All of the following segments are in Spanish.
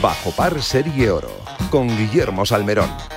Bajo par Serie Oro con Guillermo Salmerón.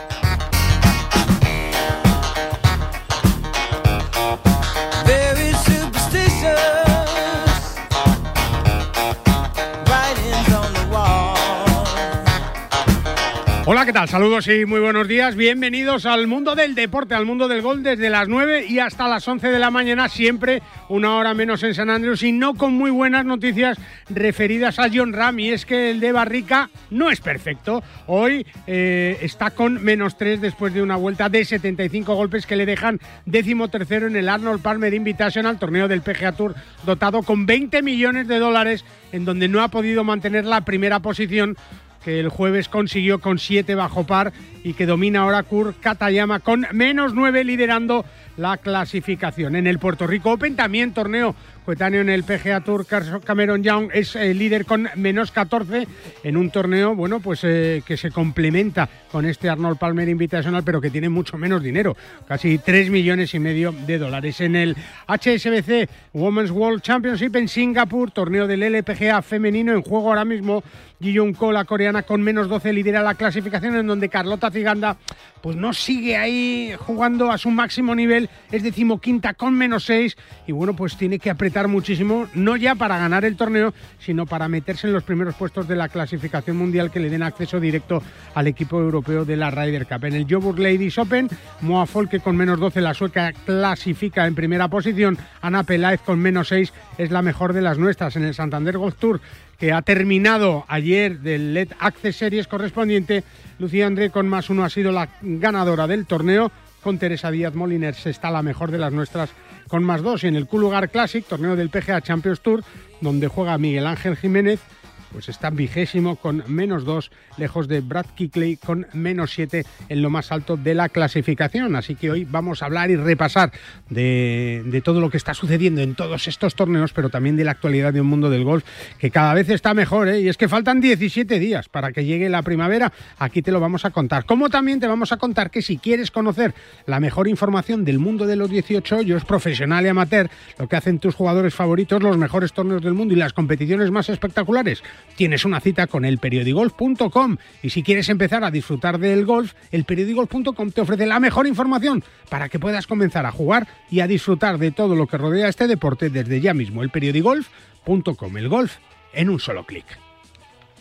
Tal? Saludos y muy buenos días. Bienvenidos al mundo del deporte, al mundo del gol, desde las 9 y hasta las 11 de la mañana, siempre una hora menos en San Andrés y no con muy buenas noticias referidas a John Ram. Y es que el de Barrica no es perfecto. Hoy eh, está con menos 3 después de una vuelta de 75 golpes que le dejan décimo tercero en el Arnold Palmer Invitational, torneo del PGA Tour, dotado con 20 millones de dólares, en donde no ha podido mantener la primera posición que el jueves consiguió con 7 bajo par y que domina ahora Kurt Katayama con menos 9 liderando la clasificación. En el Puerto Rico Open también torneo coetáneo en el PGA Tour Cameron Young es el líder con menos 14 en un torneo bueno pues eh, que se complementa con este Arnold Palmer Invitational pero que tiene mucho menos dinero casi 3 millones y medio de dólares. En el HSBC Women's World Championship en Singapur torneo del LPGA femenino en juego ahora mismo Ji Ko, la coreana, con menos 12 lidera la clasificación en donde Carlota Ciganda pues no sigue ahí jugando a su máximo nivel, es decimoquinta con menos 6 y bueno, pues tiene que apretar muchísimo, no ya para ganar el torneo, sino para meterse en los primeros puestos de la clasificación mundial que le den acceso directo al equipo europeo de la Ryder Cup. En el Joburg Ladies Open, Moa Folke con menos 12, la sueca clasifica en primera posición, Ana Peláez con menos 6 es la mejor de las nuestras. En el Santander Golf Tour que ha terminado ayer del LED Access Series correspondiente. Lucía André con más uno ha sido la ganadora del torneo. Con Teresa Díaz Moliners está la mejor de las nuestras con más dos. Y en el Lugar Classic, torneo del PGA Champions Tour, donde juega Miguel Ángel Jiménez, pues está vigésimo con menos dos, lejos de Brad Kickley con menos siete en lo más alto de la clasificación. Así que hoy vamos a hablar y repasar de, de, todo lo que está sucediendo en todos estos torneos, pero también de la actualidad de un mundo del golf que cada vez está mejor. ¿eh? Y es que faltan 17 días para que llegue la primavera. Aquí te lo vamos a contar. Como también te vamos a contar que si quieres conocer la mejor información del mundo de los 18 hoyos, profesional y amateur, lo que hacen tus jugadores favoritos, los mejores torneos del mundo y las competiciones más espectaculares, tienes una cita con el periodigolf.com y si quieres empezar a disfrutar del golf, el periodigolf.com te ofrece la mejor información para que puedas comenzar a jugar y a disfrutar de todo lo que rodea este deporte desde ya mismo. El periodigolf.com, el golf en un solo clic.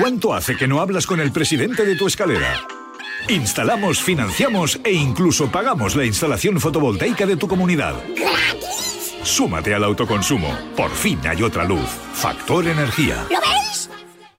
¿Cuánto hace que no hablas con el presidente de tu escalera? Instalamos, financiamos e incluso pagamos la instalación fotovoltaica de tu comunidad. Súmate al autoconsumo. Por fin hay otra luz. Factor Energía. ¿Lo veis?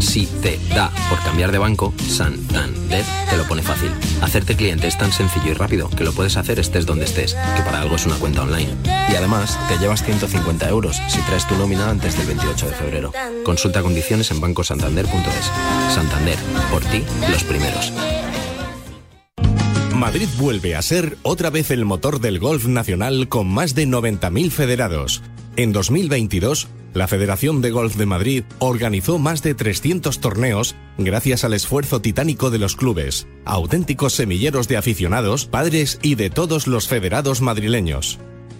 Si te da por cambiar de banco, Santander te lo pone fácil. Hacerte cliente es tan sencillo y rápido que lo puedes hacer estés donde estés, que para algo es una cuenta online. Y además, te llevas 150 euros si traes tu nómina antes del 28 de febrero. Consulta condiciones en bancosantander.es. Santander, por ti, los primeros. Madrid vuelve a ser otra vez el motor del golf nacional con más de 90.000 federados. En 2022, la Federación de Golf de Madrid organizó más de 300 torneos gracias al esfuerzo titánico de los clubes, auténticos semilleros de aficionados, padres y de todos los federados madrileños.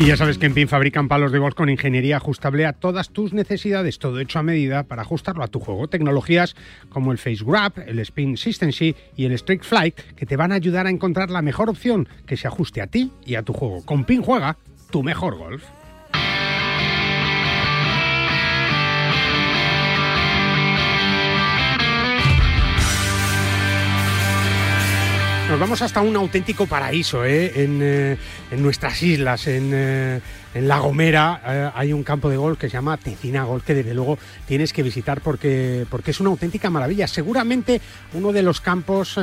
Y ya sabes que en PIN fabrican palos de golf con ingeniería ajustable a todas tus necesidades, todo hecho a medida para ajustarlo a tu juego. Tecnologías como el Face Grab, el Spin Sheet y el Strict Flight que te van a ayudar a encontrar la mejor opción que se ajuste a ti y a tu juego. Con PIN juega tu mejor golf. Nos vamos hasta un auténtico paraíso ¿eh? en, eh, en nuestras islas, en, eh, La Gomera. hay un campo de golf que se llama Tecina Golf, que desde luego tienes que visitar porque, porque es una auténtica maravilla. Seguramente uno de los campos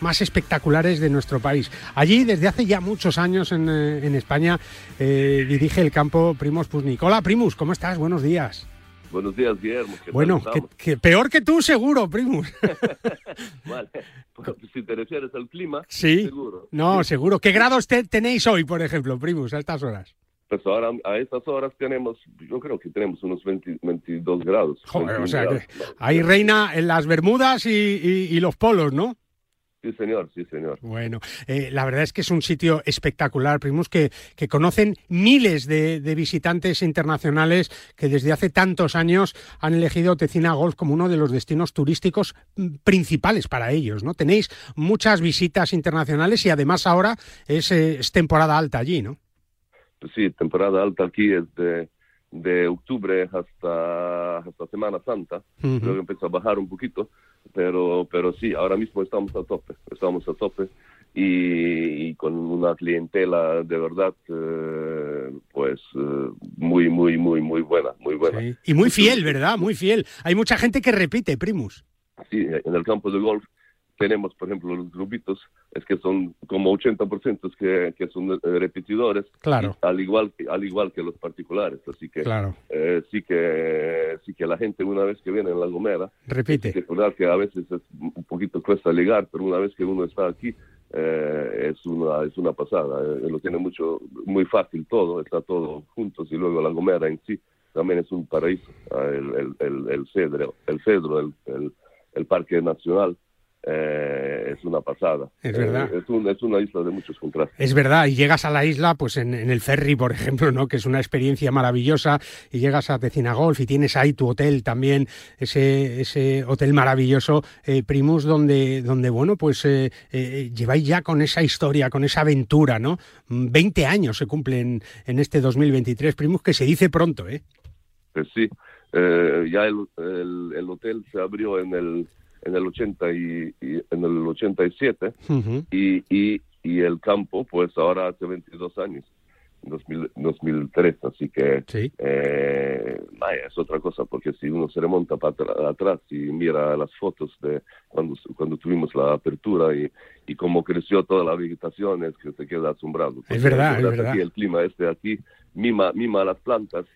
más espectaculares de nuestro país. Allí, desde hace ya muchos años en, España, dirige el campo Primus Pusnik. Hola, Primus, ¿cómo estás? Buenos días. Buenos días, Guillermo. ¿Qué tal Bueno, que, que peor que tú, seguro, Primus. Vale. Pues, si te refieres al clima, Sí. seguro. No, seguro. ¿Qué grados te- tenéis hoy, por ejemplo, Primus, a estas horas? Pues ahora a estas horas tenemos, yo creo que tenemos unos 20 22 grados. Joder, o 21 sea, que grados. No, ahí reina en las Bermudas y, y- y los polos, ¿no? Sí, señor, sí, señor. Bueno, eh, la verdad es que es un sitio espectacular, Primus, que, que conocen miles de, de visitantes internacionales que desde hace tantos años han elegido Tecina Golf como uno de los destinos turísticos mm, principales para ellos, ¿no? Tenéis muchas visitas internacionales y además ahora es, eh, es temporada alta allí, ¿no? Pues sí, temporada alta aquí es de, de octubre hasta, hasta Semana Santa. Ujú. Luego empieza a bajar un poquito, pero, pero sí, ahora mismo estamos a tope, estamos a tope y, y con una clientela de verdad, eh, pues eh, muy, muy, muy, muy buena, muy buena. Sí. Y muy fiel, ¿verdad? Muy fiel. Hay mucha gente que repite, Primus. Sí, en el campo de golf tenemos, por ejemplo, los grupitos, es que son como 80% que, que son eh, repetidores, Claro. al igual que al igual que los particulares, así que Claro. eh, sí que sí que la gente una vez que viene en la Gomera, Repite. recordar que a veces es un poquito cuesta ligar, pero una vez que uno está aquí eh, es una es una pasada, eh, lo tiene mucho muy fácil todo, está todo juntos y luego la Gomera en sí también es un paraíso, ah, el, el, el, el cedro, el cedro, el, el, el parque nacional eh, es una pasada. Es verdad. Eh, es, un- es una isla de muchos contrastes. Es verdad, y llegas a la isla, pues en, en el ferry, por ejemplo, ¿no? Que es una experiencia maravillosa, y llegas a Tecina Golf y tienes ahí tu hotel también, ese, ese hotel maravilloso, eh, Primus, donde, donde bueno, pues lleváis ya con esa historia, con esa aventura, ¿no? Mm, 20 años se cumplen en este 2023, Primus, que se dice pronto, ¿eh? Pues sí, ya el, el, el hotel se abrió en el en el 80 y, y- en el 87 Ujú. y, y, y el campo pues ahora hace 22 años 2000 2003, así que Sí. eh, vaya, es otra cosa, porque si uno se remonta para atrás y mira las fotos de cuando, cuando tuvimos la apertura y, y cómo creció toda la vegetación, es que se queda asombrado. Porque verdad, es verdad. el clima este aquí mima, mima las plantas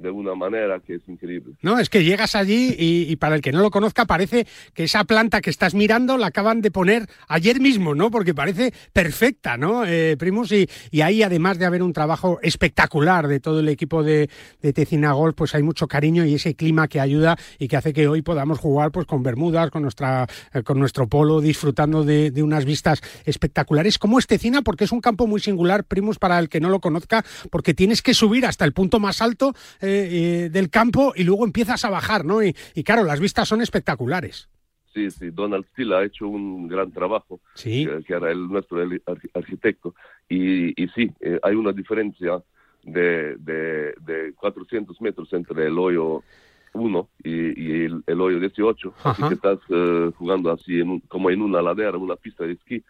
de una manera que es increíble. No, es que llegas allí y, para el que no lo conozca parece que esa planta que estás mirando la acaban de poner ayer mismo, ¿no? Porque parece perfecta, ¿no, eh, Primus? Y, y ahí, además de haber un trabajo espectacular de todo el equipo de, Tecina Golf, pues hay mucho cariño y ese clima que ayuda y que hace que hoy podamos jugar pues con bermudas, con, nuestra, eh, con nuestro polo, disfrutando de, unas vistas espectaculares. como es Tecina? Porque es un campo muy singular, Primus, para el que no lo conozca, porque tienes que subir hasta el punto más alto eh, eh, del campo y luego empiezas a bajar, ¿no? Y, y claro, las vistas son espectaculares. Sí, sí, Donald Steele ha hecho un gran trabajo, Sí. que, que era el nuestro el arqu- arquitecto. Y, y sí, eh, hay una diferencia de, de, de 400 metros entre el hoyo 1 y, y el, el hoyo 18. Así Ajá. que estás eh, jugando así en un- como en una ladera, una pista de esquí,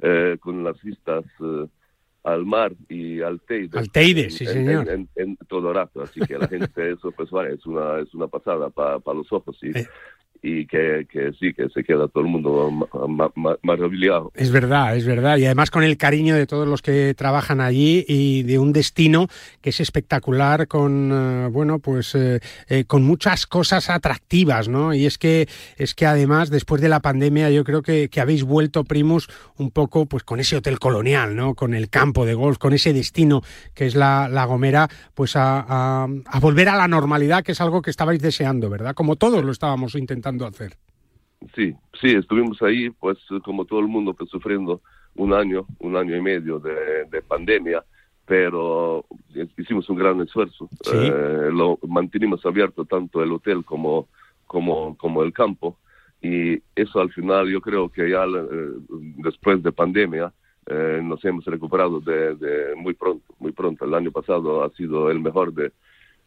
eh, con las vistas eh, al mar y al Teide. Al Teide, sí, en- señor. En, en- en todo rato. Así que la gente, eso pues vale, es una, es una pasada para los ojos. Y, Eh. Y que, que sí, que se queda todo el mundo ma- ma- ma- maravillado. Es verdad, es verdad. Y además con el cariño de todos los que trabajan allí y de un destino que es espectacular con, eh, bueno, pues eh, eh, con muchas cosas atractivas, ¿no? Y es que, es que además después de la pandemia yo creo que, que habéis vuelto, Primus, un poco pues con ese hotel colonial, ¿no? Con el campo de golf, con ese destino que es la, la Gomera, pues a, a- a volver a la normalidad, que es algo que estabais deseando, ¿verdad? Como todos lo estábamos intentando hacer. Sí, sí, estuvimos ahí, pues como todo el mundo, pues sufriendo un año, un año y medio de, de pandemia, pero hicimos un gran esfuerzo. Sí. Eh, lo mantenimos abierto tanto el hotel como, como, como el campo. Y eso al final yo creo que ya eh, después de pandemia eh, nos hemos recuperado de, de muy pronto, muy pronto. El año pasado ha sido el mejor de,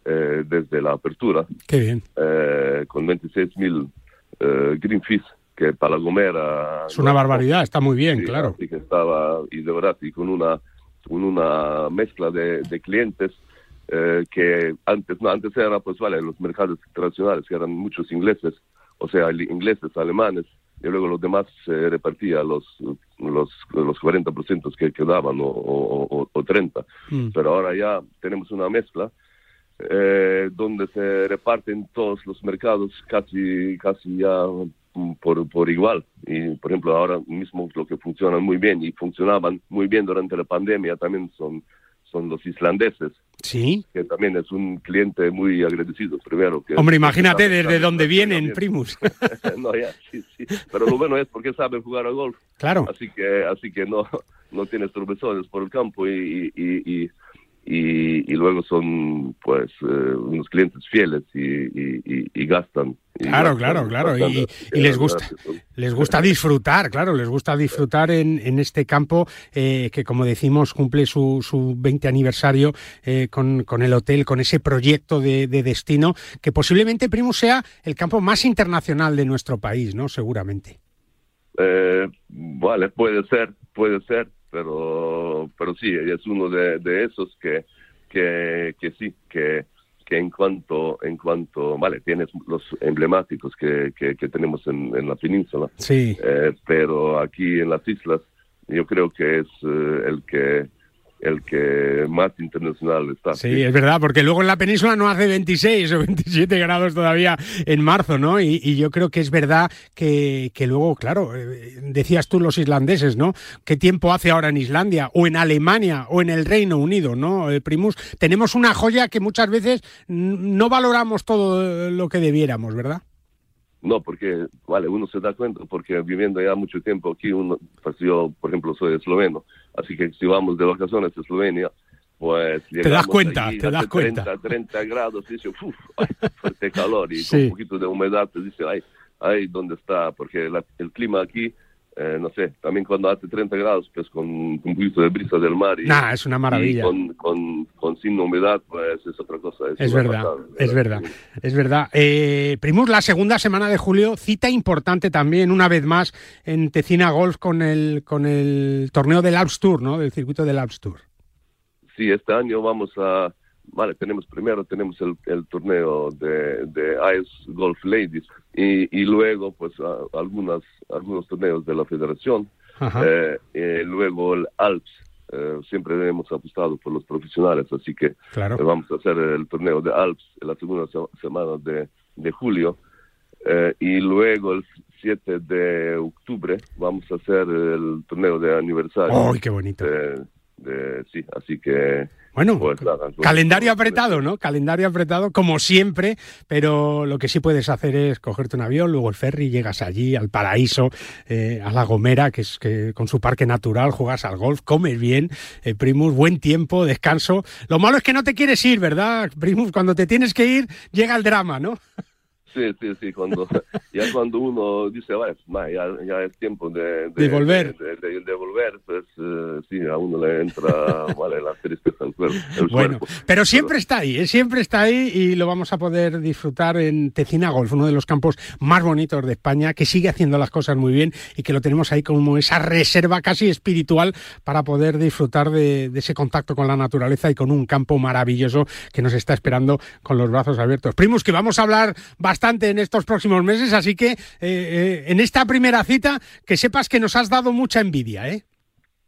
eh, desde la apertura Qué bien. eh, con 26 mil eh, Greenpeace, que para Gomera... Es una barbaridad, está muy bien, Sí, claro. así que estaba, y de verdad, y con una, con una mezcla de, de clientes eh, que antes, no, antes era, pues vale, los mercados tradicionales, que eran muchos ingleses, o sea, ingleses, alemanes, y luego los demás se repartía los, los, los 40% que quedaban, o, o, o- o 30%. Mm. Pero ahora ya tenemos una mezcla eh, donde se reparten todos los mercados casi casi ya mm, por, por igual y por ejemplo ahora mismo lo que funciona muy bien y funcionaban muy bien durante la pandemia también son son los islandeses Sí. que también es un cliente muy agradecido primero que Hombre, imagínate sabe- desde dónde vienen. Primus. no ya sí sí pero lo bueno es porque saben jugar a golf Claro. así que así que no no tienes tropezones por el campo y y, y, y, y luego son pues eh, unos clientes fieles y, y, y- y gastan y Claro, gastan claro, claro. Y, y les la gusta, son- les gusta disfrutar, claro, les gusta disfrutar en, en este campo eh, que, como decimos, cumple su, su 20 aniversario eh, con, con el hotel, con ese proyecto de, de destino, que posiblemente, Primus, sea el campo más internacional de nuestro país, ¿no? Seguramente. Eh, vale, puede ser, puede ser, pero, pero sí, es uno de, de esos que, que, que sí, que, que en cuanto, en cuanto, vale, tienes los emblemáticos que, que, que tenemos en, en la península, Sí. eh, pero aquí en las islas yo creo que es eh, el que el que más internacional está. Sí, es verdad, porque luego en la península no hace 26 o 27 grados todavía en marzo, ¿no? Y, yo creo que es verdad que, que luego, claro, eh, decías tú los islandeses, ¿no? ¿Qué tiempo hace ahora en Islandia o en Alemania o en el Reino Unido, ¿no? Eh, Primus, tenemos una joya que muchas veces no valoramos todo lo que debiéramos, ¿verdad? No, porque, vale, uno se da cuenta, porque viviendo ya mucho tiempo aquí, uno, pues yo, por ejemplo, soy esloveno, así que si vamos de vacaciones a Eslovenia, pues... das llegamos cuenta, allí, te das cuenta. 30, 30 grados, y dice, uff, fuerte calor, y con un poquito de humedad, te dice, ay, ay, ¿dónde está? Porque la- el clima aquí, eh, no sé, también cuando hace 30 grados, pues con un poquito de brisa del mar y, Nah, es una maravilla. y con, con, con sin humedad, pues es otra cosa. Es verdad, es verdad, es verdad. Eh, Primus, la segunda semana de julio, cita importante también, una vez más, en Tecina Golf con el, con el torneo del Alps Tour, ¿no? Del circuito del Alps Tour. sí, este año vamos a, vale, tenemos primero tenemos el, el torneo de, de Ice Golf Ladies y, y luego pues a- algunas, algunos torneos de la federación, eh, eh, luego el Alps. eh, siempre hemos apostado por los profesionales, así que Claro. vamos a hacer el torneo de Alps en la segunda se- semana de, de julio. Y luego el 7 de octubre vamos a hacer el torneo de aniversario. ¡Ay, qué bonito! de- de- sí, así que... Bueno, pues nada, pues- Calendario apretado, ¿no? Calendario apretado, como siempre, pero lo que sí puedes hacer es cogerte un avión, luego el ferry, llegas allí, al paraíso, eh, a La Gomera, que es que con su parque natural, juegas al golf, comes bien, eh, Primus, buen tiempo, descanso. Lo malo es que no te quieres ir, ¿verdad, Primus? Cuando te tienes que ir, llega el drama, ¿no? Sí, sí, sí, cuando, ya cuando uno dice, vale, ya, ya es tiempo de, De volver. de, de- de volver, pues eh, sí, a uno le entra vale, la tristeza al cuerpo. Bueno, cuerpo. pero siempre está ahí, ¿eh? siempre está ahí y lo vamos a poder disfrutar en Tecina Golf, uno de los campos más bonitos de España, que sigue haciendo las cosas muy bien y que lo tenemos ahí como esa reserva casi espiritual para poder disfrutar de, de ese contacto con la naturaleza y con un campo maravilloso que nos está esperando con los brazos abiertos. Primos, que vamos a hablar bastante en estos próximos meses, así que eh, eh, en esta primera cita, que sepas que nos has dado mucha envidia, ¿eh?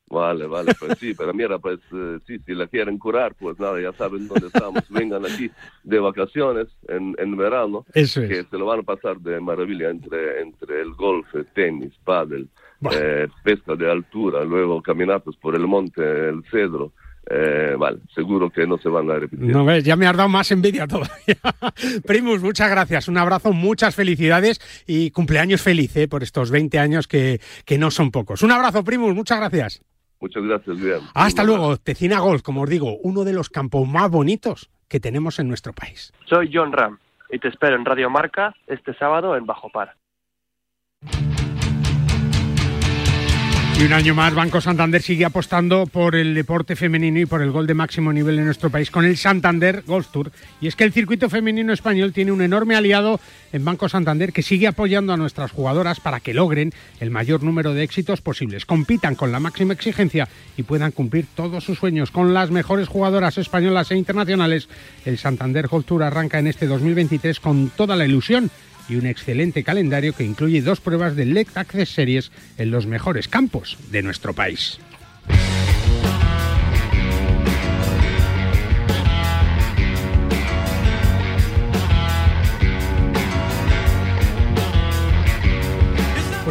Vale, vale, pues sí, pero mira, pues eh, sí, si la quieren curar, pues nada, ya saben dónde estamos. Vengan aquí de vacaciones en, en verano, Eso es. que se lo van a pasar de maravilla entre, entre el golf, tenis, pádel, eh, pesca de altura, luego caminatas por el monte, el cedro. Eh, vale, seguro que no se van a repetir. No ves, ya me has dado más envidia todavía. Primus, muchas gracias, un abrazo, muchas felicidades y cumpleaños feliz ¿eh? por estos 20 años que, que no son pocos. Un abrazo, Primus, muchas gracias. Muchas gracias, Guillermo. Hasta luego, Tecina Golf, como os digo, uno de los campos más bonitos que tenemos en nuestro país. Soy John Ram y te espero en Radio Marca este sábado en Bajo Par. Y un año más, Banco Santander sigue apostando por el deporte femenino y por el gol de máximo nivel en nuestro país con el Santander Golf Tour. Y es que el circuito femenino español tiene un enorme aliado en Banco Santander que sigue apoyando a nuestras jugadoras para que logren el mayor número de éxitos posibles, compitan con la máxima exigencia y puedan cumplir todos sus sueños con las mejores jugadoras españolas e internacionales. El Santander Golf Tour arranca en este 2023 con toda la ilusión y un excelente calendario que incluye dos pruebas de Lect Access Series en los mejores campos de nuestro país.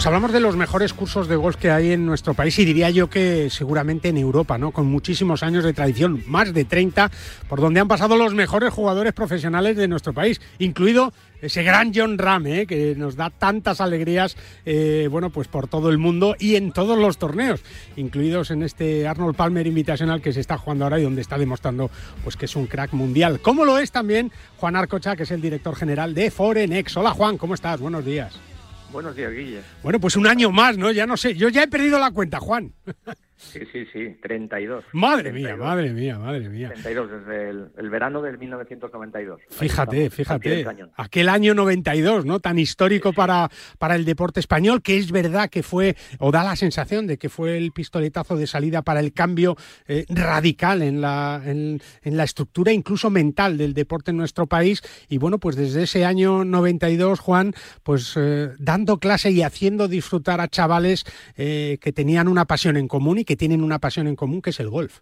Pues hablamos de los mejores cursos de golf que hay en nuestro país y diría yo que seguramente en Europa, ¿no? Con muchísimos años de tradición, más de 30, por donde han pasado los mejores jugadores profesionales de nuestro país, incluido ese gran John Ram, ¿eh? que nos da tantas alegrías, eh, bueno, pues por todo el mundo y en todos los torneos, incluidos en este Arnold Palmer Invitational que se está jugando ahora y donde está demostrando pues que es un crack mundial. Como lo es también Juan Arcocha, que es el director general de Forenex. Hola Juan, ¿cómo estás? Buenos días. Buenos días, Guille. Bueno, pues un año más, ¿no? Ya no sé, yo ya he perdido la cuenta, Juan. Sí, sí, sí, 32. Madre mía, 32. madre mía, madre mía. 32, desde el, el verano del 1992. Ahí Fíjate, estamos, fíjate, cañón. aquel año 92, ¿no? Tan histórico para, para el deporte español, que es verdad que fue, o da la sensación de que fue el pistoletazo de salida para el cambio eh, radical en la, en, en la estructura incluso mental del deporte en nuestro país. Y bueno, pues desde ese año 92, Juan, pues eh, dando clase y haciendo disfrutar a chavales eh, que tenían una pasión en común y que tienen una pasión en común, que es el golf.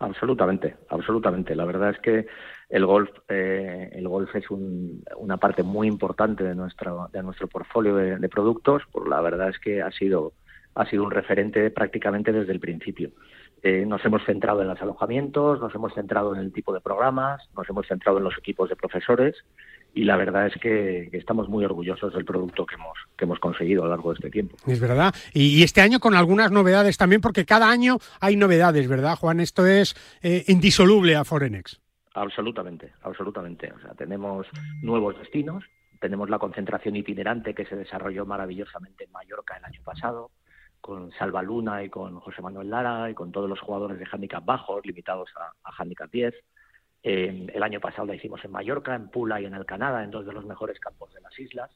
Absolutamente, absolutamente. La verdad es que el golf, eh, el golf es un- una parte muy importante de nuestro, de nuestro portfolio de, productos. Pues la verdad es que ha sido, ha sido un referente prácticamente desde el principio. Eh, nos hemos centrado en los alojamientos, nos hemos centrado en el tipo de programas, nos hemos centrado en los equipos de profesores y la verdad es que, estamos muy orgullosos del producto que hemos, que hemos conseguido a lo largo de este tiempo. Es verdad. Y, y este año con algunas novedades también, porque cada año hay novedades, ¿verdad, Juan? Esto es eh, indisoluble a Forenex. Absolutamente, absolutamente. O sea, tenemos nuevos destinos, tenemos la concentración itinerante que se desarrolló maravillosamente en Mallorca el año pasado, con Salva Luna y con José Manuel Lara y con todos los jugadores de handicap bajos, limitados a, a handicap 10. El año pasado la hicimos en Mallorca, en Pula y en Alcanada, en dos de los mejores campos de las islas.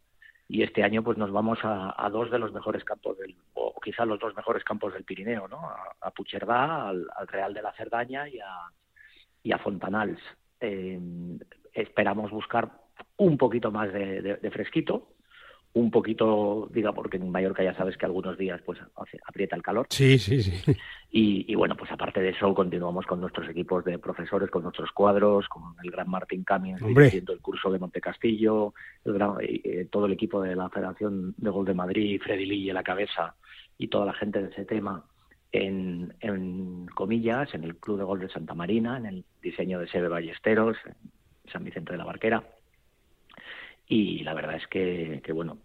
Y este año pues nos vamos a, dos de los mejores campos del, o quizá los dos mejores campos del Pirineo, ¿no? A, a Puigcerdá, al, al Real de la Cerdaña y a, Fontanals. Esperamos buscar un poquito más de fresquito, un poquito, diga, porque en Mallorca ya sabes que algunos días pues aprieta el calor. Sí, sí, sí. Y, y bueno, pues aparte de eso, continuamos con nuestros equipos de profesores, con nuestros cuadros, con el gran Martín Hombre. dirigiendo el curso de Montecastillo, el gran- eh, todo el equipo de la Federación de Gol de Madrid, Freddy Lille a la cabeza y toda la gente de ese tema en, en comillas, en el Club de Gol de Santa Marina, en el diseño de Sebe Ballesteros, en San Vicente de la Barquera. Y la verdad es que, que bueno,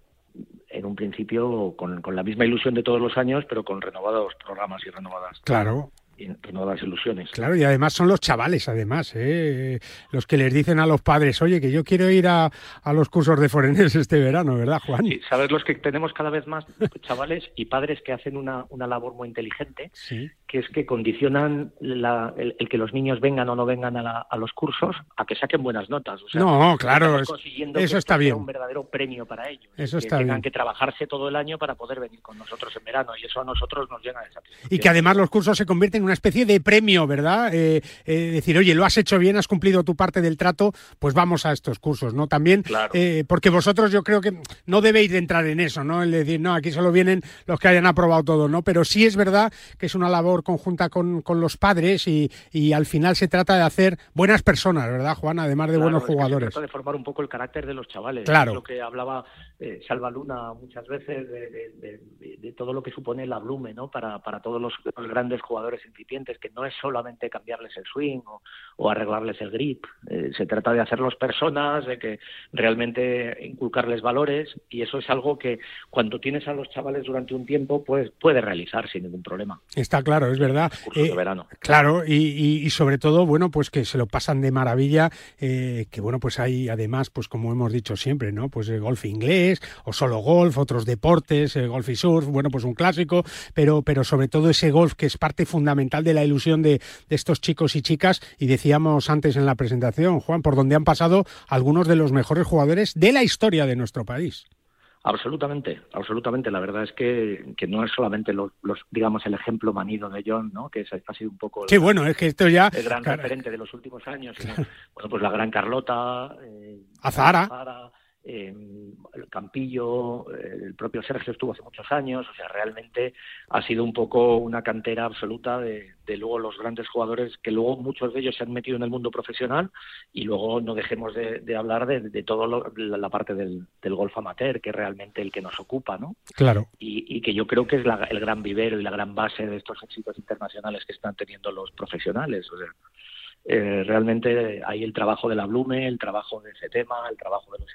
en un principio con, con la misma ilusión de todos los años, pero con renovados programas y renovadas Claro. y renovadas ilusiones. Claro, y además son los chavales, además, ¿eh? los que les dicen a los padres, oye, que yo quiero ir a, a los cursos de forenés este verano, ¿verdad, Juan? Sí, sabes los que tenemos cada vez más chavales y padres que hacen una, una labor muy inteligente, Sí. Que es que condicionan la- el, el que los niños vengan o no vengan a, la- a los cursos a que saquen buenas notas. O sea, No, claro, es- consiguiendo eso que está bien. un verdadero premio para ellos. Eso que está tengan bien. que trabajarse todo el año para poder venir con nosotros en verano y eso a nosotros nos llena de satisfacción. Y que además los cursos se convierten en una especie de premio, ¿verdad? Eh, eh, decir, oye, lo has hecho bien, has cumplido tu parte del trato, pues vamos a estos cursos, ¿no? También, eh, porque vosotros yo creo que no debéis de entrar en eso, ¿no? El decir, no, aquí solo vienen los que hayan aprobado todo, ¿no? Pero sí es verdad que es una labor conjunta con, con los padres y, y al final se trata de hacer buenas personas, ¿verdad, Juan? Además de Claro, buenos es que se jugadores. trata de formar un poco el carácter de los chavales. Claro. Es lo que hablaba eh, Salva Luna muchas veces de, de- de- de- de todo lo que supone la Blume, ¿no? Para, para todos los, los grandes jugadores incipientes, que no es solamente cambiarles el swing o, o arreglarles el grip. Eh, se trata de hacerlos personas, de que realmente inculcarles valores y eso es algo que cuando tienes a los chavales durante un tiempo, pues puede realizar sin ningún problema. Está claro, es verdad. Eh, de verano. Claro, y, y- y sobre todo, bueno, pues que se lo pasan de maravilla, eh, que bueno, pues hay además, pues como hemos dicho siempre, ¿no? Pues el golf inglés, o solo golf, otros deportes, el golf y surf, bueno, pues un clásico, pero, pero sobre todo ese golf que es parte fundamental de la ilusión de, de estos chicos y chicas, y decíamos antes en la presentación, Juan, por donde han pasado algunos de los mejores jugadores de la historia de nuestro país. Absolutamente, absolutamente. La verdad es que, que no es solamente los, los, digamos, el ejemplo manido de John, ¿no? Que es- ha sido un poco el, Sí, bueno, es que esto ya... el gran claro, referente de los últimos años. sino, bueno, pues la gran Carlota, eh, Azahara. Azahara, eh, Campillo, eh, el propio Sergio estuvo hace muchos años. O sea, realmente ha sido un poco una cantera absoluta de, de luego los grandes jugadores que luego muchos de ellos se han metido en el mundo profesional y luego no dejemos de, de hablar de, de toda la, la parte del, del golf amateur, que es realmente el que nos ocupa, ¿no? Claro. y, y que yo creo que es la- el gran vivero y la gran base de estos éxitos internacionales que están teniendo los profesionales. O sea, eh, realmente hay el trabajo de la Blume, el trabajo de ese tema, el trabajo de los,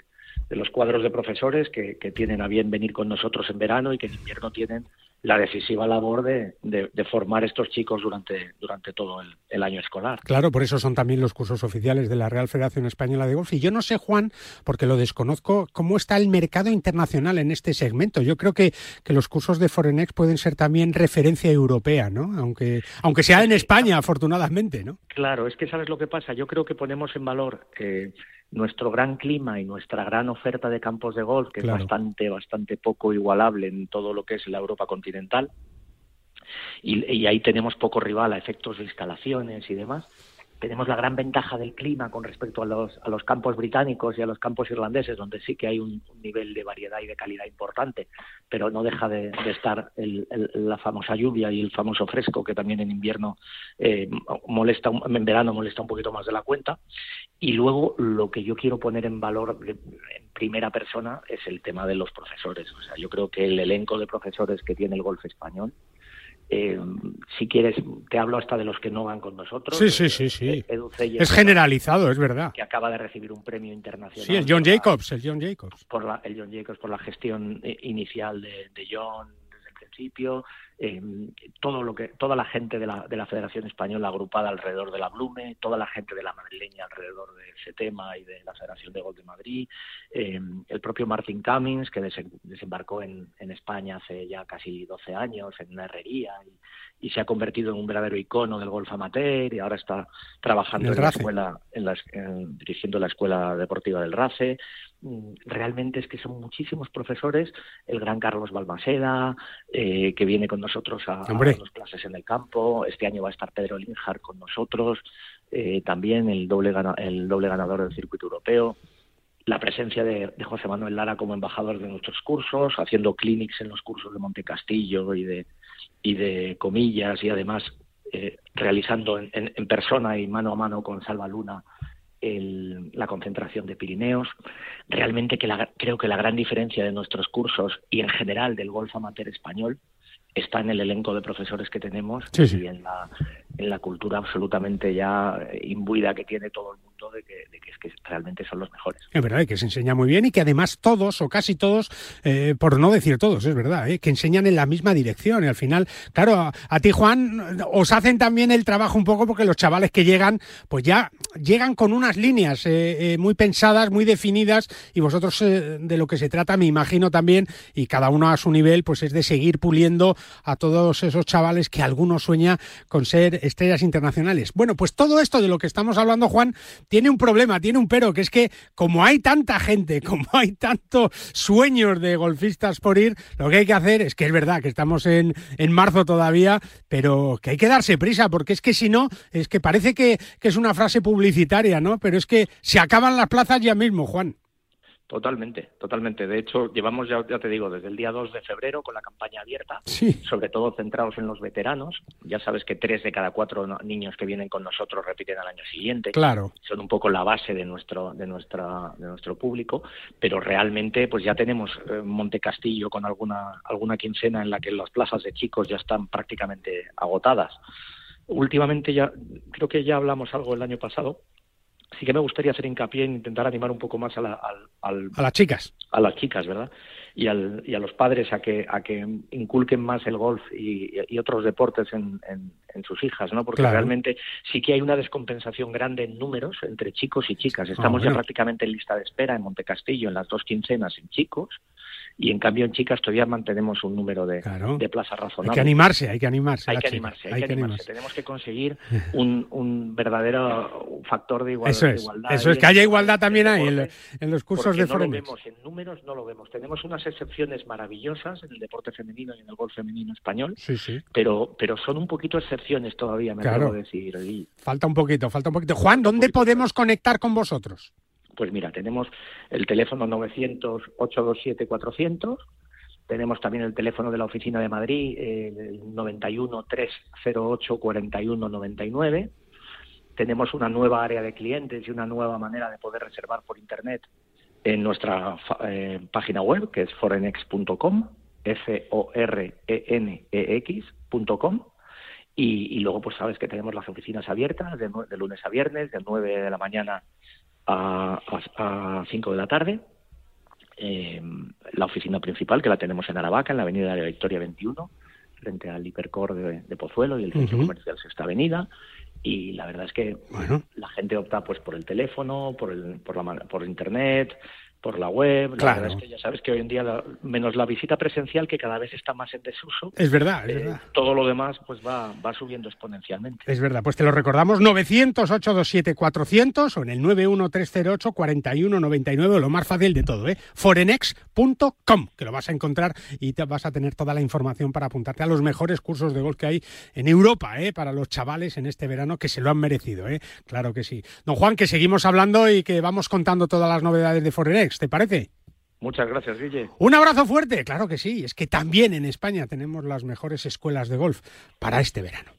de los cuadros de profesores que, que tienen a bien venir con nosotros en verano y que en invierno tienen la decisiva labor de, de- de formar estos chicos durante, durante todo el, el año escolar. Claro, por eso son también los cursos oficiales de la Real Federación Española de Golf. Y yo no sé, Juan, porque lo desconozco, cómo está el mercado internacional en este segmento. Yo creo que, que los cursos de Forenex pueden ser también referencia europea, ¿no? Aunque, aunque sea en España, afortunadamente, ¿no? Claro, es que sabes lo que pasa. Yo creo que ponemos en valor eh, nuestro gran clima y nuestra gran oferta de campos de golf, que Claro. es bastante, bastante poco igualable en todo lo que es la Europa continental. Y, y ahí tenemos poco rival a efectos de instalaciones y demás. Tenemos la gran ventaja del clima con respecto a los, a los campos británicos y a los campos irlandeses, donde sí que hay un, nivel de variedad y de calidad importante, pero no deja de, estar el- la famosa lluvia y el famoso fresco, que también en invierno eh, molesta, en verano molesta un poquito más de la cuenta. Y luego lo que yo quiero poner en valor en primera persona es el tema de los profesores. O sea, yo creo que el elenco de profesores que tiene el golf español, eh, si quieres, te hablo hasta de los que no van con nosotros. Sí, sí, sí, sí. Zeyer, Es generalizado, es verdad. que acaba de recibir un premio internacional. Sí, el John la- Jacobs, el John Jacobs. por la, el John Jacobs por la gestión eh, inicial de, de John desde el principio, eh, todo lo que, toda la gente de la, de la Federación Española agrupada alrededor de la Blume, toda la gente de la madrileña alrededor de ese tema y de la Federación de Gol de Madrid, eh, el propio Martin Cummings, que desen- desembarcó en, en España hace ya casi 12 años en una herrería y, y se ha convertido en un verdadero icono del golf amateur y ahora está trabajando En la escuela, en la en- dirigiendo la escuela deportiva del RACE. Mm, Realmente es que son muchísimos profesores, el gran Carlos Balmaseda, eh, que viene con nosotros a, a Hombre. darnos clases en el campo, este año va a estar Pedro Linhart con nosotros, eh, también el doble, gana- el doble ganador del circuito europeo, la presencia de, de José Manuel Lara como embajador de nuestros cursos, haciendo clinics en los cursos de Monte Castillo y de, y de Comillas y además eh, realizando en, en- en persona y mano a mano con Salva Luna el- la concentración de Pirineos. Realmente que la- creo que la gran diferencia de nuestros cursos y en general del golf amateur español está en el elenco de profesores que tenemos Sí, sí. y en la, en la cultura absolutamente ya imbuida que tiene todo el mundo de que, es que realmente son los mejores. Es verdad, que se enseña muy bien y que además todos, o casi todos, eh, por no decir todos, es verdad, eh, que enseñan en la misma dirección. Y al final, claro, a, ti, Juan, os hacen también el trabajo un poco porque los chavales que llegan, pues ya llegan con unas líneas eh, muy pensadas, muy definidas, y vosotros de lo que se trata, me imagino también, y cada uno a su nivel, pues es de seguir puliendo a todos esos chavales que alguno sueña con ser estrellas internacionales. Bueno, pues todo esto de lo que estamos hablando, Juan, tiene un problema, tiene un pero, que es que como hay tanta gente, como hay tantos sueños de golfistas por ir, lo que hay que hacer es que es verdad que estamos en, en marzo todavía, pero que hay que darse prisa, porque es que si no, es que parece que, que es una frase publicitaria, ¿no? Pero es que se acaban las plazas ya mismo, Juan. Totalmente, totalmente. De hecho, llevamos ya, ya te digo, desde el día 2 de febrero con la campaña abierta, Sí. sobre todo centrados en los veteranos. Ya sabes que tres de cada cuatro niños que vienen con nosotros repiten al año siguiente. Claro. Son un poco la base de nuestro, de nuestra, de nuestro público, pero realmente, pues ya tenemos eh, Monte Castillo con alguna, alguna quincena en la que las plazas de chicos ya están prácticamente agotadas. Últimamente ya, creo que ya hablamos algo el año pasado. Sí que me gustaría hacer hincapié en intentar animar un poco más a la- al, al, A las chicas. a las chicas, ¿verdad? Y, al, y a los padres a que, a que inculquen más el golf y, y otros deportes en, en- en sus hijas, ¿no? Porque Claro. realmente sí que hay una descompensación grande en números entre chicos y chicas. Ah, Estamos bueno. ya prácticamente en lista de espera en Montecastillo, en las dos quincenas en chicos, y en cambio en chicas todavía mantenemos un número de, de plazas Hay razonables. que animarse, hay que animarse. Hay que animarse, hay, que animarse. Tenemos que conseguir un, un verdadero factor de, igual- Eso de es, igualdad. eso es, que haya igualdad también ahí en, los cursos de no lo vemos, en números no lo vemos. Tenemos unas excepciones maravillosas en el deporte femenino y en el golf femenino español, Sí, sí. pero, pero son un poquito excepciones todavía, me Claro. a decir. Y, Falta un poquito, falta un poquito. Juan, ¿dónde podemos conectar con vosotros? Pues mira, tenemos el teléfono 900-827-400, tenemos también el teléfono de la oficina de Madrid, el 91-308-4199. Tenemos una nueva área de clientes y una nueva manera de poder reservar por Internet en nuestra eh, página web, que es forenex.com, F-O-R-E-N-E-X.com. Y, luego, pues sabes que tenemos las oficinas abiertas de lunes a viernes, de 9 de la mañana a, a, 5 de la tarde. Eh, la oficina principal, que la tenemos en Aravaca, en la avenida de la Victoria 21, frente al Hipercor de, de Pozuelo y el centro comercial Sexta Avenida. Y la verdad es que la gente opta pues por el teléfono, por, el, por, la, por internet, por la web. La Claro. verdad es que ya sabes que hoy en día, la- menos la visita presencial, que cada vez está más en desuso, Es verdad, es eh, verdad. todo lo demás pues va, va subiendo exponencialmente. Es verdad, pues te lo recordamos, 900-827-400 o en el 91308-4199, lo más fácil de todo, ¿eh? forenex.com, que lo vas a encontrar y te vas a tener toda la información para apuntarte a los mejores cursos de golf que hay en Europa, ¿eh? para los chavales en este verano que se lo han merecido, ¿eh? claro que sí. Don Juan, que seguimos hablando y que vamos contando todas las novedades de Forenex, ¿te parece? Muchas gracias, Guille. Un abrazo fuerte, claro que sí, es que también en España tenemos las mejores escuelas de golf para este verano.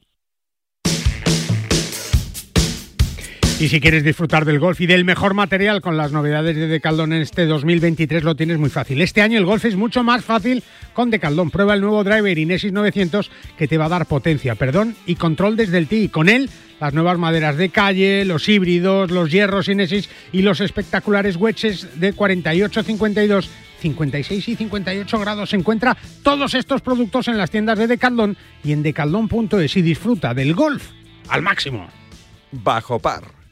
Y si quieres disfrutar del golf y del mejor material con las novedades de Decaldón en este 2023 lo tienes muy fácil. Este año el golf es mucho más fácil con Decaldón. Prueba el nuevo driver Inesis 900 que te va a dar potencia, perdón y control desde el tee. Con él las nuevas maderas de calle, los híbridos, los hierros Inesis y los espectaculares wedges de 48, 52 56 y 58 grados. Encuentra todos estos productos en las tiendas de Decaldón y en decaldón.es y disfruta del golf al máximo. Bajo par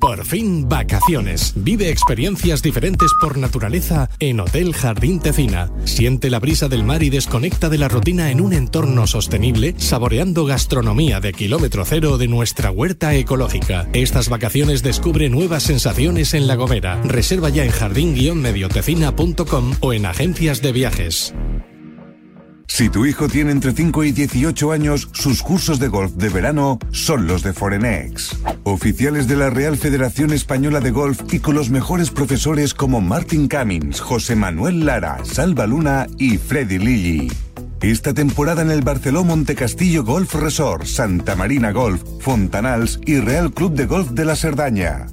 Por fin vacaciones. Vive experiencias diferentes por naturaleza en Hotel Jardín Tecina. Siente la brisa del mar y desconecta de la rutina en un entorno sostenible, saboreando gastronomía de kilómetro cero de nuestra huerta ecológica. Estas vacaciones descubre nuevas sensaciones en La Gomera. Reserva ya en jardín-mediotecina.com o en agencias de viajes. Si tu hijo tiene entre 5 y 18 años, sus cursos de golf de verano son los de Forenex. Oficiales de la Real Federación Española de Golf y con los mejores profesores como Martin Cummins, José Manuel Lara, Salva Luna y Freddy Lilly. Esta temporada en el Barceló Montecastillo Golf Resort, Santa Marina Golf, Fontanals y Real Club de Golf de la Cerdaña.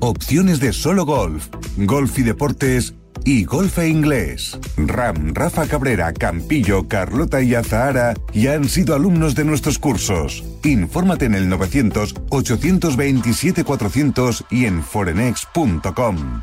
Opciones de solo golf, golf y deportes y golfe inglés. Ram, Rafa Cabrera, Campillo, Carlota y Azahara ya han sido alumnos de nuestros cursos. Infórmate en el 900 827 400 y en forenex.com.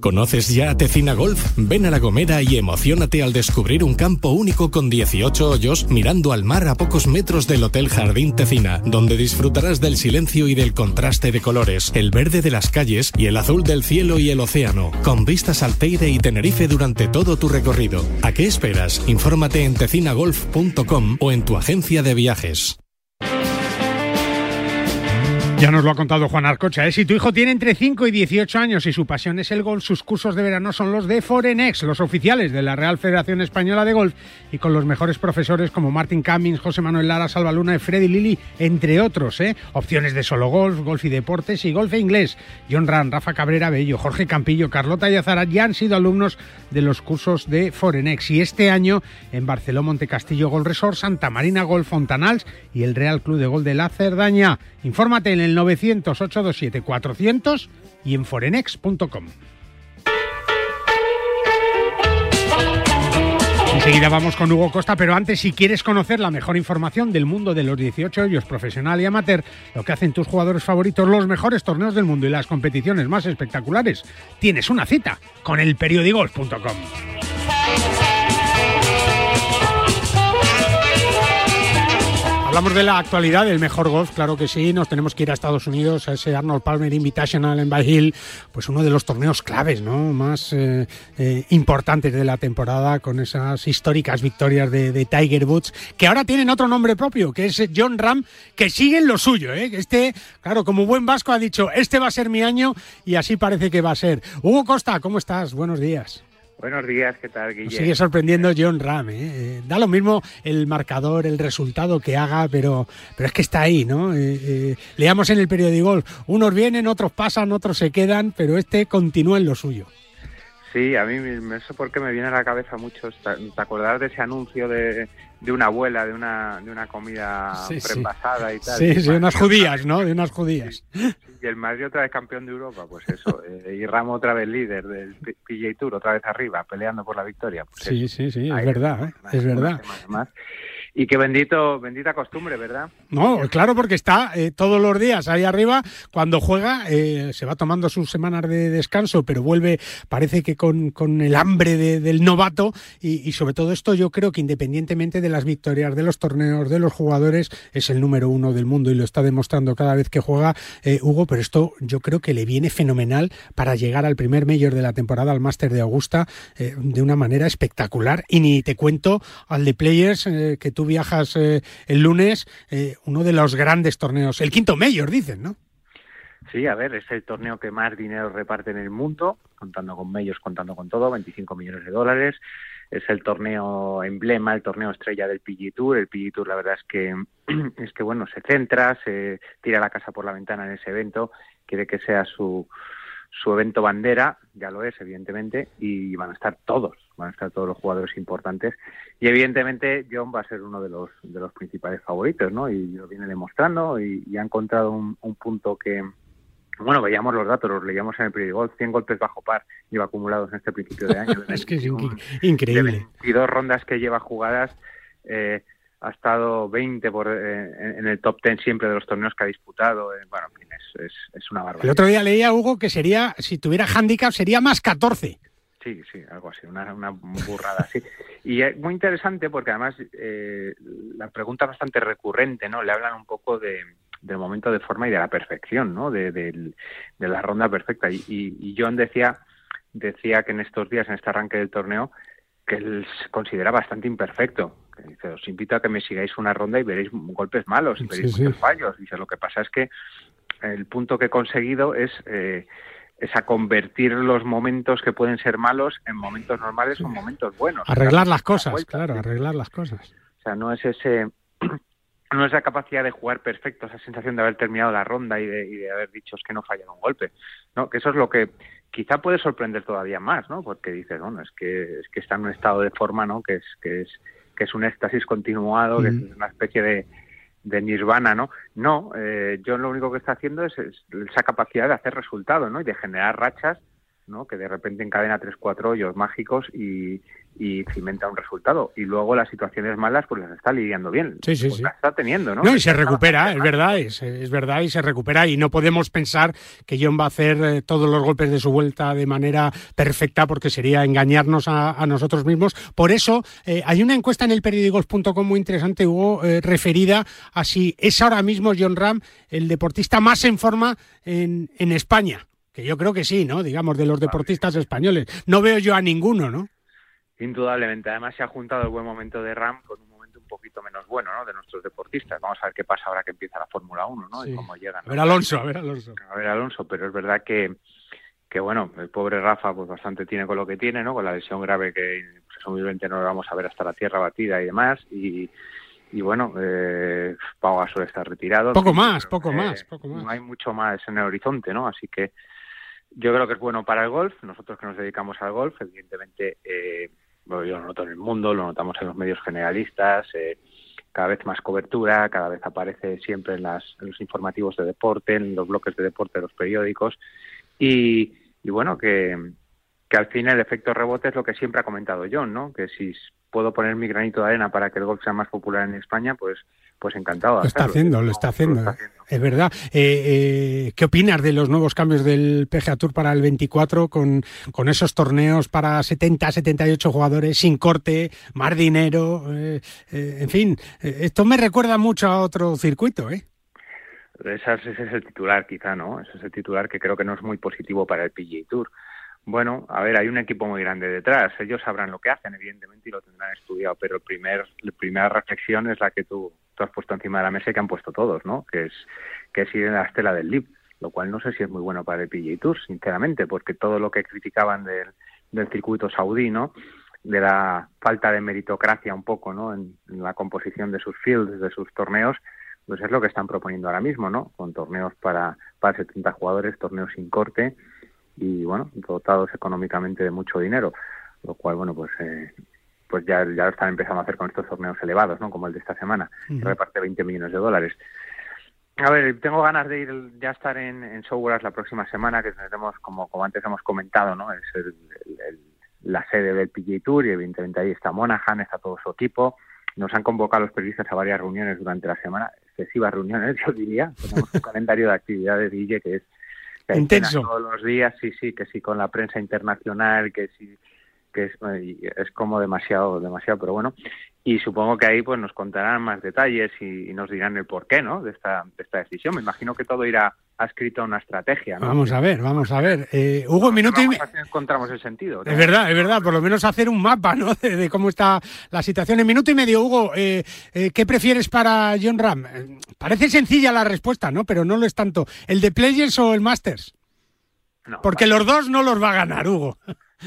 ¿Conoces ya Tecina Golf? Ven a La Gomera y emocionate al descubrir un campo único con 18 hoyos mirando al mar a pocos metros del Hotel Jardín Tecina, donde disfrutarás del silencio y del contraste de colores, el verde de las calles y el azul del cielo y el océano, con vistas al Teide y Tenerife durante todo tu recorrido. ¿A qué esperas? Infórmate en tecinagolf.com o en tu agencia de viajes. Ya nos lo ha contado Juan Arcocha. ¿eh? Si tu hijo tiene entre 5 y 18 años y su pasión es el golf, sus cursos de verano son los de Forenex, los oficiales de la Real Federación Española de Golf y con los mejores profesores como Martin Cummins, José Manuel Lara, Salva Luna y Freddy Lilly, entre otros. ¿eh? Opciones de solo golf, golf y deportes y golf e inglés. John Ran, Rafa Cabrera Bello, Jorge Campillo, Carlota Yazara ya han sido alumnos de los cursos de Forenex y este año en Barceló Montecastillo Golf Resort, Santa Marina Golf Fontanals y el Real Club de Golf de la Cerdaña. Infórmate en el 900-827-400 y en forenex.com. Enseguida vamos con Hugo Costa, pero antes, si quieres conocer la mejor información del mundo de los 18 hoyos profesional y amateur, lo que hacen tus jugadores favoritos, los mejores torneos del mundo y las competiciones más espectaculares, tienes una cita con el periodigolf.com. Hablamos de la actualidad del mejor golf, claro que sí. Nos tenemos que ir a Estados Unidos, a ese Arnold Palmer Invitational en Bay Hill, pues uno de los torneos claves, ¿no? Más eh, eh, importantes de la temporada, con esas históricas victorias de, Tiger Woods, que ahora tienen otro nombre propio, que es John Ram, que sigue en lo suyo, ¿eh? Este, claro, como buen vasco ha dicho, este va a ser mi año y así parece que va a ser. Hugo Costa, ¿cómo estás? Buenos días. Buenos días, ¿qué tal, Guille? Nos sigue sorprendiendo John Ram. ¿eh? Eh, da lo mismo el marcador, el resultado que haga, pero, pero es que está ahí, ¿no? Eh, leamos en el periódico, unos vienen, otros pasan, otros se quedan, pero este continúa en lo suyo. Sí, a mí no sé por qué me viene a la cabeza mucho, ¿te acordás de ese anuncio de, de una abuela, de una, de una comida Sí, sí. prepasada y tal? Sí, sí, unas judías, ¿no? De unas judías. Y el Madrid otra vez campeón de Europa, pues eso. eh, y Ramo otra vez líder del P- PGA Tour, otra vez arriba, peleando por la victoria. Pues Sí, sí, sí, es Ahí verdad, ¿eh? es verdad. más. Y que bendito, bendita costumbre, ¿verdad? No, claro, porque está eh, todos los días ahí arriba. Cuando juega, eh, se va tomando sus semanas de descanso, pero vuelve, parece que con, con el hambre de- del novato. Y, sobre todo esto, yo creo que independientemente de las victorias, de los torneos, de los jugadores, es el número uno del mundo y lo está demostrando cada vez que juega eh, Hugo. Pero esto yo creo que le viene fenomenal para llegar al primer mayor de la temporada, al Máster de Augusta, eh, de una manera espectacular. Y ni te cuento al de Players, que tú viajas eh, el lunes, eh, uno de los grandes torneos, el quinto mayor, dicen, ¿no? Sí, a ver, es el torneo que más dinero reparte en el mundo, contando con medios, contando con todo, 25 millones de dólares. Es el torneo emblema, el torneo estrella del PG Tour. El PG Tour, la verdad es que, es que bueno, se centra, se tira la casa por la ventana en ese evento, quiere que sea su, su evento bandera, ya lo es, evidentemente, y van a estar todos, van a estar todos los jugadores importantes. Y evidentemente John va a ser uno de los, de los principales favoritos, ¿no? Y lo viene demostrando y, y ha encontrado un, un punto que, bueno, veíamos los datos, los leíamos en el periódico, 100 golpes bajo par lleva acumulados en este principio de año. Es que es De increíble. 22 rondas que lleva jugadas, eh, ha estado 20 por, eh, en- el top 10 siempre de los torneos que ha disputado. eh, bueno, es, es, es una barbaridad. El otro día leía, Hugo, que sería, si tuviera handicap, sería más 14. Sí, sí, algo así, una, una burrada así. Y es muy interesante porque además eh, la pregunta es bastante recurrente, ¿no? Le hablan un poco de, del momento de forma y de la perfección, ¿no? De, del- de la ronda perfecta. Y, y, y John decía, decía que en estos días, en este arranque del torneo, que él se considera bastante imperfecto. Que Dice, os invito a que me sigáis una ronda y veréis golpes malos, y veréis Sí, muchos sí. fallos. Dice, lo que pasa es que el punto que he conseguido es, eh, es a convertir los momentos que pueden ser malos en momentos normales o en momentos buenos. Arreglar las cosas, vuelta, claro, sí. arreglar las cosas. O sea, no es ese no es la capacidad de jugar perfecto, esa sensación de haber terminado la ronda y de, y de haber dicho es que no fallado un golpe. No, que eso es lo que quizá puede sorprender todavía más, ¿no? Porque dices, bueno, es que es que está en un estado de forma, ¿no? Que es que es que es un éxtasis continuado, que es Ujú. una especie de de nirvana, ¿no? No, eh, John lo único que está haciendo es, es esa capacidad de hacer resultados, ¿no? Y de generar rachas, ¿no? Que de repente encadena tres, cuatro hoyos mágicos y, y cimenta un resultado. Y luego las situaciones malas, pues las está lidiando bien. Sí, sí, Pues sí. las está teniendo, ¿no? No, y se recupera, es verdad, es, es verdad, y se recupera. Y no podemos pensar que John va a hacer eh, todos los golpes de su vuelta de manera perfecta, porque sería engañarnos a, a nosotros mismos. Por eso, eh, hay una encuesta en el periódicos.com muy interesante, Hugo, eh, referida a si es ahora mismo John Ram el deportista más en forma en, en España. Que yo creo que sí, ¿no? Digamos, de los deportistas españoles. No veo yo a ninguno, ¿no? Indudablemente. Además, se ha juntado el buen momento de Ram con un momento un poquito menos bueno, ¿no? De nuestros deportistas. Vamos a ver qué pasa ahora que empieza la Fórmula 1, ¿no? Sí. Y cómo llegan. A ver, Alonso, a ver, Alonso. a ver Alonso, pero es verdad que, que bueno, el pobre Rafa pues bastante tiene con lo que tiene, ¿no? Con la lesión grave que humildemente no lo vamos a ver hasta la tierra batida y demás. Y, y bueno, eh, Pau Gasol está retirado. Poco más, Pero, poco eh, más, poco más. No hay mucho más en el horizonte, ¿no? Así que yo creo que es bueno para el golf. Nosotros que nos dedicamos al golf, evidentemente, eh, bueno, yo lo noto en el mundo, lo notamos en los medios generalistas, eh, cada vez más cobertura, cada vez aparece siempre en, las, en los informativos de deporte, en los bloques de deporte de los periódicos. Y, y bueno, que, que al fin el efecto rebote es lo que siempre ha comentado John, ¿no? Que si puedo poner mi granito de arena para que el golf sea más popular en España, pues, pues encantado. de Lo está haciendo, lo está haciendo. Es verdad. Eh, eh, ¿Qué opinas de los nuevos cambios del PGA Tour para el 24 con, con esos torneos para 70, 78 jugadores sin corte, más dinero? eh, en fin, esto me recuerda mucho a otro circuito, ¿eh? Esas- ese es el titular, quizá, ¿no? Ese es el titular que creo que no es muy positivo para el PGA Tour. Bueno, a ver, hay un equipo muy grande detrás. Ellos sabrán lo que hacen, evidentemente, y lo tendrán estudiado. Pero el primer, la primera reflexión es la que tú, has puesto encima de la mesa y que han puesto todos, ¿no? Que es que es ir en la estela del LIB, lo cual no sé si es muy bueno para el PGA Tour, sinceramente, porque todo lo que criticaban del, del circuito saudí, ¿no? De la falta de meritocracia un poco, ¿no? En, en la composición de sus fields, de sus torneos, pues es lo que están proponiendo ahora mismo, ¿no? Con torneos para, para 70 jugadores, torneos sin corte y, bueno, dotados económicamente de mucho dinero, lo cual, bueno, pues eh, pues ya, ya lo están empezando a hacer con estos torneos elevados, ¿no? Como el de esta semana, que reparte 20 millones de dólares. A ver, tengo ganas de ir ya estar en, en Showgrass la próxima semana, que tendremos, como, como antes hemos comentado, ¿no? Es el- el- el- la sede del PGA Tour y evidentemente ahí está Monahan, está todo su equipo nos han convocado los periodistas a varias reuniones durante la semana, excesivas reuniones, yo diría. Tenemos un calendario de actividades, Guille, que es Intenso. todos los días, sí, sí, que sí con la prensa internacional, que sí que es, y es como demasiado, demasiado, pero bueno, y supongo que ahí pues nos contarán más detalles y, y nos dirán el porqué, ¿no? De esta, de esta decisión. Me imagino que todo irá adscrito a una estrategia, ¿no? Vamos a ver, vamos a ver. Eh, Hugo, minuto y si encontramos el sentido. ¿no? Es verdad, es verdad, por lo menos hacer un mapa ¿no? de, de cómo está la situación. En minuto y medio, Hugo, eh, eh, ¿qué prefieres para John Ram? Eh, Parece sencilla la respuesta, ¿no? Pero no lo es tanto. ¿El de Players o el Masters? No, Porque los dos no los va a ganar, Hugo.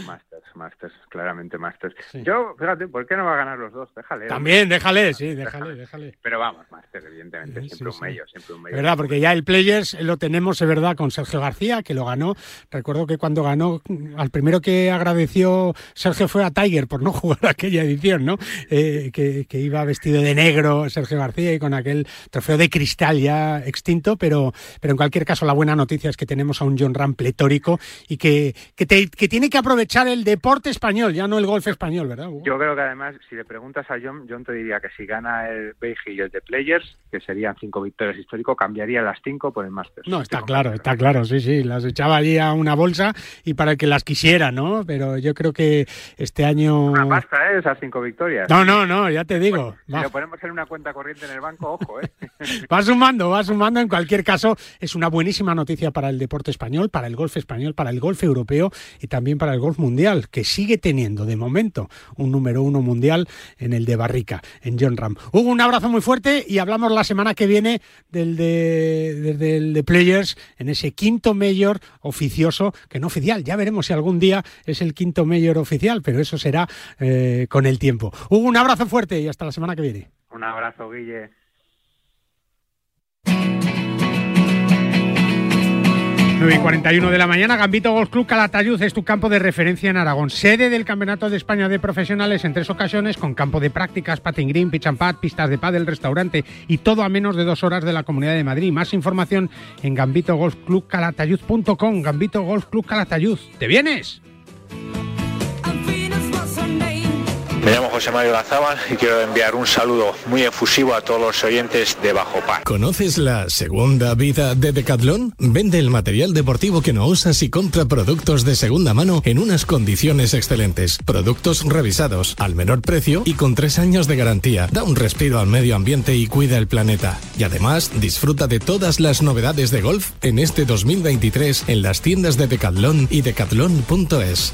Masters, Masters, claramente Masters. Yo, fíjate, ¿por qué no va a ganar los dos? Déjale. También, déjale, sí, déjale, déjale. Pero vamos, Masters, evidentemente, Sí, siempre sí, un sí. medio, siempre un medio. verdad, porque ya el Players lo tenemos, es verdad, con Sergio García, que lo ganó. Recuerdo que cuando ganó, al primero que agradeció Sergio fue a Tiger por no jugar aquella edición, ¿no? Eh, que, que iba vestido de negro Sergio García y con aquel trofeo de cristal ya extinto, pero, pero en cualquier caso la buena noticia es que tenemos a un John Ram pletórico y que, que, te- que tiene que aprovechar el deporte español, ya no el golf español, ¿verdad? Hugo? Yo creo que además, si le preguntas a John, John te diría que si gana el Beige y el de Players, que serían cinco victorias histórico, cambiaría las cinco por el Masters. No, está claro, está claro, sí, sí, las echaba allí a una bolsa y para el que las quisiera, ¿no? Pero yo creo que este año... Una pasta, ¿eh? Esas cinco victorias. No, no, no, ya te digo. Si lo ponemos en una cuenta corriente en el banco, ojo, ¿eh? va sumando, va sumando. En cualquier caso, es una buenísima noticia para el deporte español, para el golf español, para el golf europeo y también para el golf mundial, que sigue teniendo de momento un número uno mundial en el de Barrica, en John Ram. Hugo, un abrazo muy fuerte y hablamos la semana que viene del de, del- de Players en ese quinto mayor oficioso, que no oficial. Ya veremos si algún día es el quinto mayor oficial, pero eso será eh, con el tiempo. Hugo, un abrazo fuerte y hasta la semana que viene. Un abrazo, Guille. 9 y 41 de la mañana, Gambito Golf Club Calatayud es tu campo de referencia en Aragón. Sede del Campeonato de España de Profesionales en tres ocasiones, con campo de prácticas, patting green, pitch and pad, pistas de pádel, restaurante y todo a menos de dos horas de la Comunidad de Madrid. Más información en gambitogolfclubcalatayud.com. Gambito Golf Club Calatayud. ¿Te vienes? Me llamo José Mario Lazábal y quiero enviar un saludo muy efusivo a todos los oyentes de Bajo Par. ¿Conoces la segunda vida de Decathlon? Vende el material deportivo que no usas y compra productos de segunda mano en unas condiciones excelentes. Productos revisados, al menor precio y con tres años de garantía. Da un respiro al medio ambiente y cuida el planeta. Y además, disfruta de todas las novedades de golf en este 2023 en las tiendas de Decathlon y decathlon.es.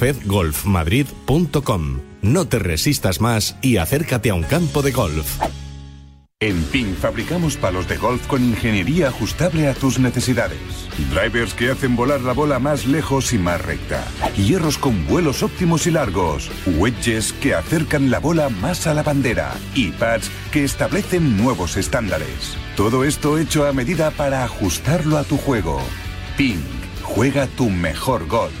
fedgolfmadrid.com. No te resistas más y acércate a un campo de golf. En PIN fabricamos palos de golf con ingeniería ajustable a tus necesidades. Drivers que hacen volar la bola más lejos y más recta. Hierros con vuelos óptimos y largos. Wedges que acercan la bola más a la bandera. Y pads que establecen nuevos estándares. Todo esto hecho a medida para ajustarlo a tu juego. PIN. Juega tu mejor golf.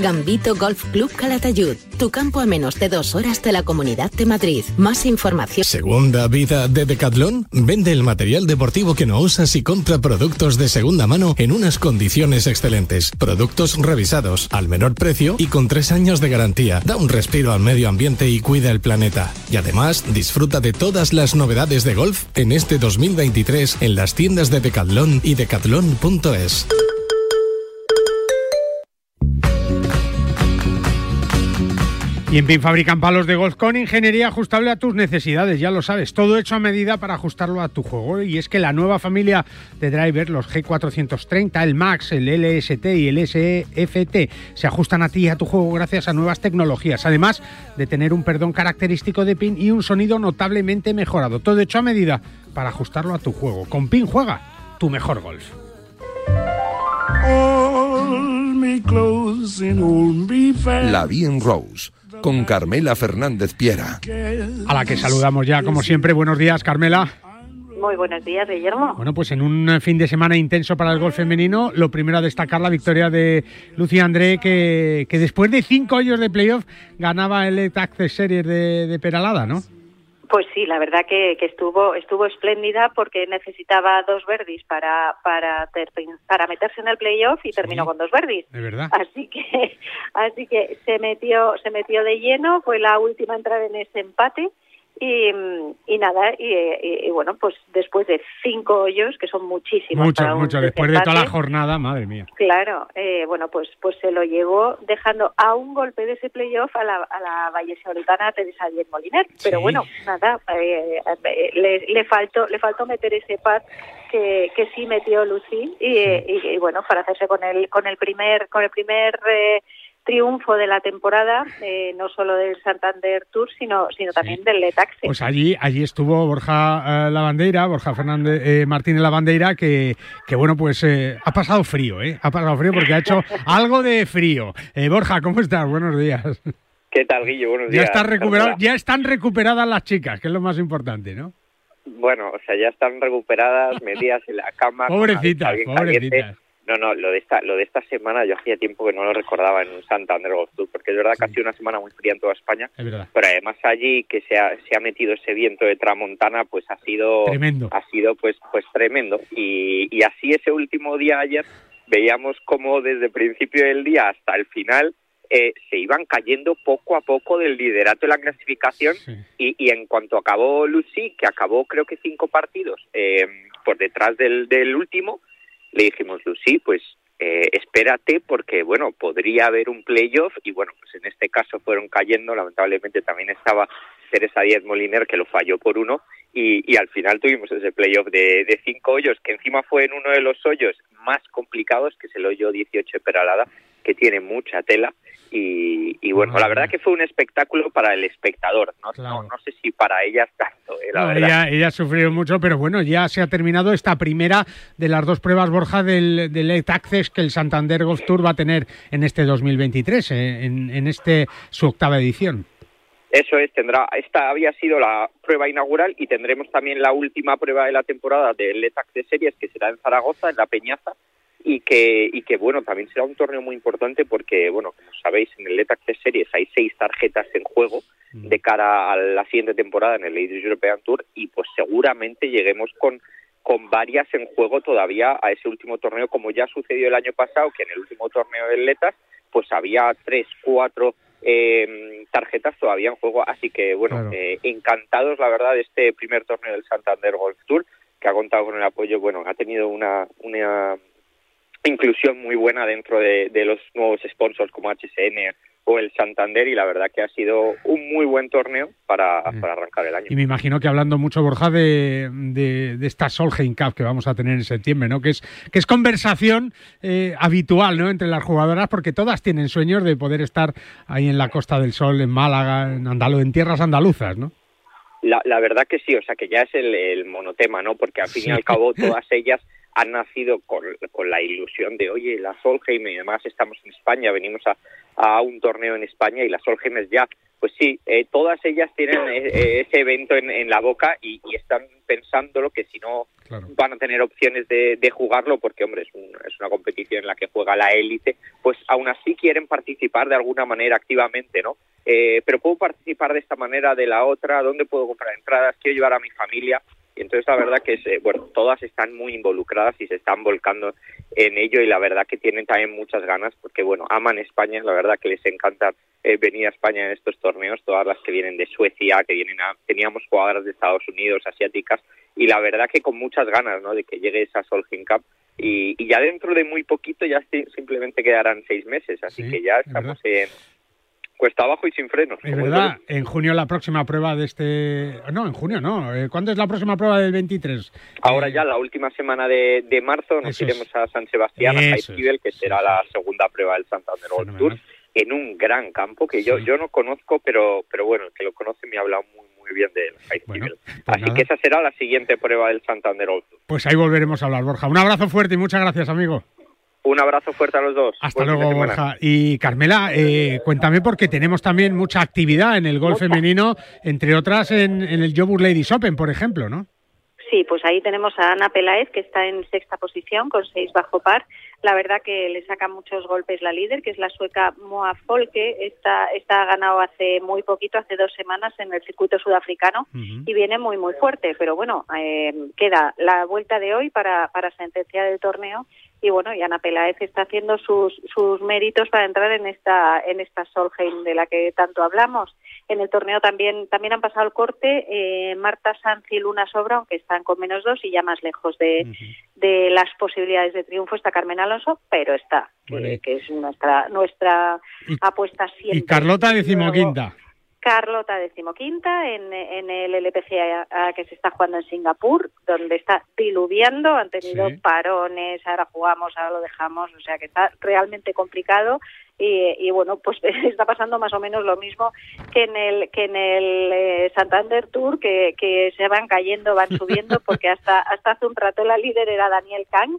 Gambito Golf Club Calatayud, tu campo a menos de dos horas de la Comunidad de Madrid. Más información. Segunda vida de Decathlon. Vende el material deportivo que no usas y compra productos de segunda mano en unas condiciones excelentes. Productos revisados, al menor precio y con tres años de garantía. Da un respiro al medio ambiente y cuida el planeta. Y además, disfruta de todas las novedades de golf en este 2023 en las tiendas de Decathlon y decathlon.es. Y en PIN fabrican palos de golf con ingeniería ajustable a tus necesidades, ya lo sabes, todo hecho a medida para ajustarlo a tu juego. Y es que la nueva familia de drivers, los G430, el Max, el LST y el SFT, se ajustan a ti y a tu juego gracias a nuevas tecnologías, además de tener un perdón característico de PIN y un sonido notablemente mejorado. Todo hecho a medida para ajustarlo a tu juego. Con PIN juega tu mejor golf. La Bien Rose, con Carmela Fernández Piera. A la que saludamos ya, como siempre. Buenos días, Carmela. Muy buenos días, Guillermo. Bueno, pues en un fin de semana intenso para el golf femenino, lo primero a destacar la victoria de Lucía André, que, que después de cinco años de playoff ganaba el Access Series de, de Peralada, ¿no? Pues sí, la verdad que, que, estuvo estuvo espléndida porque necesitaba dos verdis para para ter, para meterse en el playoff y terminó con dos verdis. De verdad. Así que así que se metió se metió de lleno, fue la última a entrar en ese empate y, y nada y, y, y, bueno pues después de cinco hoyos que son muchísimos mucho para un mucho después de toda la jornada madre mía Claro, eh, bueno, pues pues se lo llevó dejando a un golpe de ese playoff a la, a la vallesoletana Teresa Diez Moliner. Pero Sí. bueno, nada, eh, le, le faltó le faltó meter ese pad que, que sí metió Lucy y, y- y, bueno, para hacerse con el con el primer con el primer eh, triunfo de la temporada, eh, no solo del Santander Tour, sino sino también del Letaxe. pues allí allí estuvo Borja eh, Lavandeira Borja Fernández eh, Martínez Lavandeira que que bueno pues eh, ha pasado frío eh ha pasado frío porque ha hecho algo de frío Eh, Borja cómo estás buenos días ¿Qué tal, Guillo? Buenos ya días. recuperado ya están recuperadas las chicas que es lo más importante no Bueno, o sea, ya están recuperadas, metidas en la cama. la Pobrecitas, caliente. No, no, lo de esta lo de esta semana yo hacía tiempo que no lo recordaba en un Santander Golf Tour, porque es verdad que ha sido una semana muy fría en toda España, es pero además allí que se ha, se ha metido ese viento de tramontana, pues ha sido Tremendo. ha sido pues pues tremendo. Y, y así ese último día ayer veíamos como desde el principio del día hasta el final eh, se iban cayendo poco a poco del liderato de la clasificación y, y en cuanto acabó Lucy, que acabó creo que cinco partidos eh, por detrás del, del último, le dijimos, Lucy, pues eh, espérate porque, bueno, podría haber un playoff y, bueno, pues en este caso fueron cayendo, lamentablemente también estaba Teresa Díaz Moliner que lo falló por uno y, y al final tuvimos ese playoff de, de cinco hoyos, que encima fue en uno de los hoyos más complicados, que es el hoyo 18 de Peralada, que tiene mucha tela y, y bueno, la verdad que fue un espectáculo para el espectador, no, no, no sé si para ellas tanto, eh, la No, verdad. ella, ella ha sufrido mucho, pero bueno, ya se ha terminado esta primera de las dos pruebas, Borja, del, del Access que el Santander Golf Tour va a tener en este 2023, eh, en, en este su octava edición. Eso es, tendrá, esta había sido la prueba inaugural y tendremos también la última prueba de la temporada del LETAC de series que será en Zaragoza, en la Peñaza, y que, y que bueno, también será un torneo muy importante porque, bueno, como sabéis, en el LETAC de series hay seis tarjetas en juego de cara a la siguiente temporada en el Ladies European Tour y pues seguramente lleguemos con con varias en juego todavía a ese último torneo, como ya sucedió el año pasado, que en el último torneo del Letas, pues había tres, cuatro eh, tarjetas todavía en juego. Así que, bueno, Claro. eh, encantados, la verdad, de este primer torneo del Santander Golf Tour, que que ha contado con el apoyo, bueno, ha tenido una, una inclusión muy buena dentro de, de los nuevos sponsors como HSN o el Santander y la verdad que ha sido un muy buen torneo para, para arrancar el año. Y me imagino que hablando mucho, Borja, de, de, de esta Solheim Cup que vamos a tener en septiembre, ¿no? Que es, que es conversación eh, habitual, ¿no? Entre las jugadoras, porque todas tienen sueños de poder estar ahí en la Costa del Sol, en Málaga, en, Andalu en tierras andaluzas, ¿no? La, la verdad que sí, o sea que ya es el, el monotema, ¿no? Porque al fin y al cabo todas ellas han nacido con, con, la ilusión de, oye, la Solheim y además estamos en España, venimos a, a un torneo en España y la Solheim es ya. Pues sí, eh, todas ellas tienen eh, ese evento en, en la boca y, y, están pensándolo que si no claro. van a tener opciones de, de jugarlo, porque hombre, es, un, es, una competición en la que juega la élite, pues aún así quieren participar de alguna manera activamente, ¿no? Eh, pero puedo participar de esta manera, de la otra, ¿dónde puedo comprar entradas? Quiero llevar a mi familia. Y entonces la verdad que es, eh, bueno, todas están muy involucradas y se están volcando en ello y la verdad que tienen también muchas ganas porque bueno, aman España, la verdad que les encanta eh, venir a España en estos torneos, todas las que vienen de Suecia, que vienen a, teníamos jugadoras de Estados Unidos, asiáticas y la verdad que con muchas ganas, ¿no? De que llegue esa Solheim Cup y, y ya dentro de muy poquito ya simplemente quedarán seis meses, así sí, que ya estamos en cuesta abajo y sin frenos. Es verdad, en junio la próxima prueba de este... No, en junio no. Eh, ¿Cuándo es la próxima prueba del 23? Ahora eh... ya, la última semana de, de marzo, nos Eso iremos es. a San Sebastián, Eso a Jaizkibel, que será la segunda prueba del Santander World Tour, en un gran campo que yo, no conozco, pero, pero bueno, el que lo conoce me ha hablado muy, muy bien de Jaizkibel. Bueno, pues Así nada. que esa será la siguiente prueba del Santander World Tour. Pues ahí volveremos a hablar, Borja. Un abrazo fuerte y muchas gracias, amigo. Un abrazo fuerte a los dos. Hasta Buen luego, Borja. Y Carmela, eh, cuéntame porque tenemos también mucha actividad en el golf femenino, entre otras en, en el Jobur Ladies Open, por ejemplo, ¿no? Sí, pues ahí tenemos a Ana Peláez, que está en sexta posición con seis bajo par. La verdad que le saca muchos golpes la líder, que es la sueca Moa Folke. Esta, esta ha ganado hace muy poquito, hace dos semanas, en el circuito sudafricano uh -huh. y viene muy, muy fuerte. Pero bueno, eh, queda la vuelta de hoy para, para sentenciar el torneo y bueno, y Ana Peláez está haciendo sus, sus méritos para entrar en esta, en esta Solheim de la que tanto hablamos. En el torneo también, también han pasado el corte eh, Marta Sanz y Luna Sobra, aunque están con menos dos y ya más lejos de, uh -huh. de las posibilidades de triunfo está Carmen Alonso, pero está, que, que, es nuestra, nuestra y, apuesta siempre. Y Carlota decimoquinta. Carlota decimoquinta en, en el LPGA que se está jugando en Singapur, donde está diluviando, han tenido sí. parones, ahora jugamos, ahora lo dejamos, o sea que está realmente complicado y, y, bueno, pues está pasando más o menos lo mismo que en el que en el eh, Santander Tour, que, que se van cayendo, van subiendo, porque hasta hasta hace un rato la líder era Daniel Kang,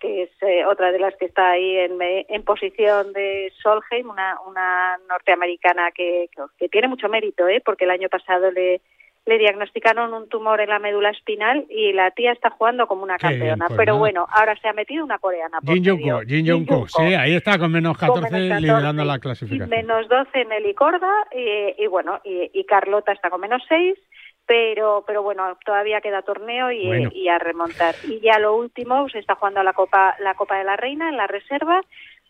que es eh, otra de las que está ahí en, en posición de Solheim, una, una norteamericana que, que, tiene mucho mérito, ¿eh? porque el año pasado le, le diagnosticaron un tumor en la médula espinal y la tía está jugando como una campeona. Pues Pero bueno, ahora se ha metido una coreana. Jin Jungko, Jin Jungko, sí, ahí está con menos 14, con menos 14 liderando la clasificación. Menos 12 en el Icorda y, y bueno, y, y Carlota está con menos 6 pero pero bueno todavía queda torneo y, bueno. y, a remontar. Y ya lo último se está jugando la copa la copa de la reina en la reserva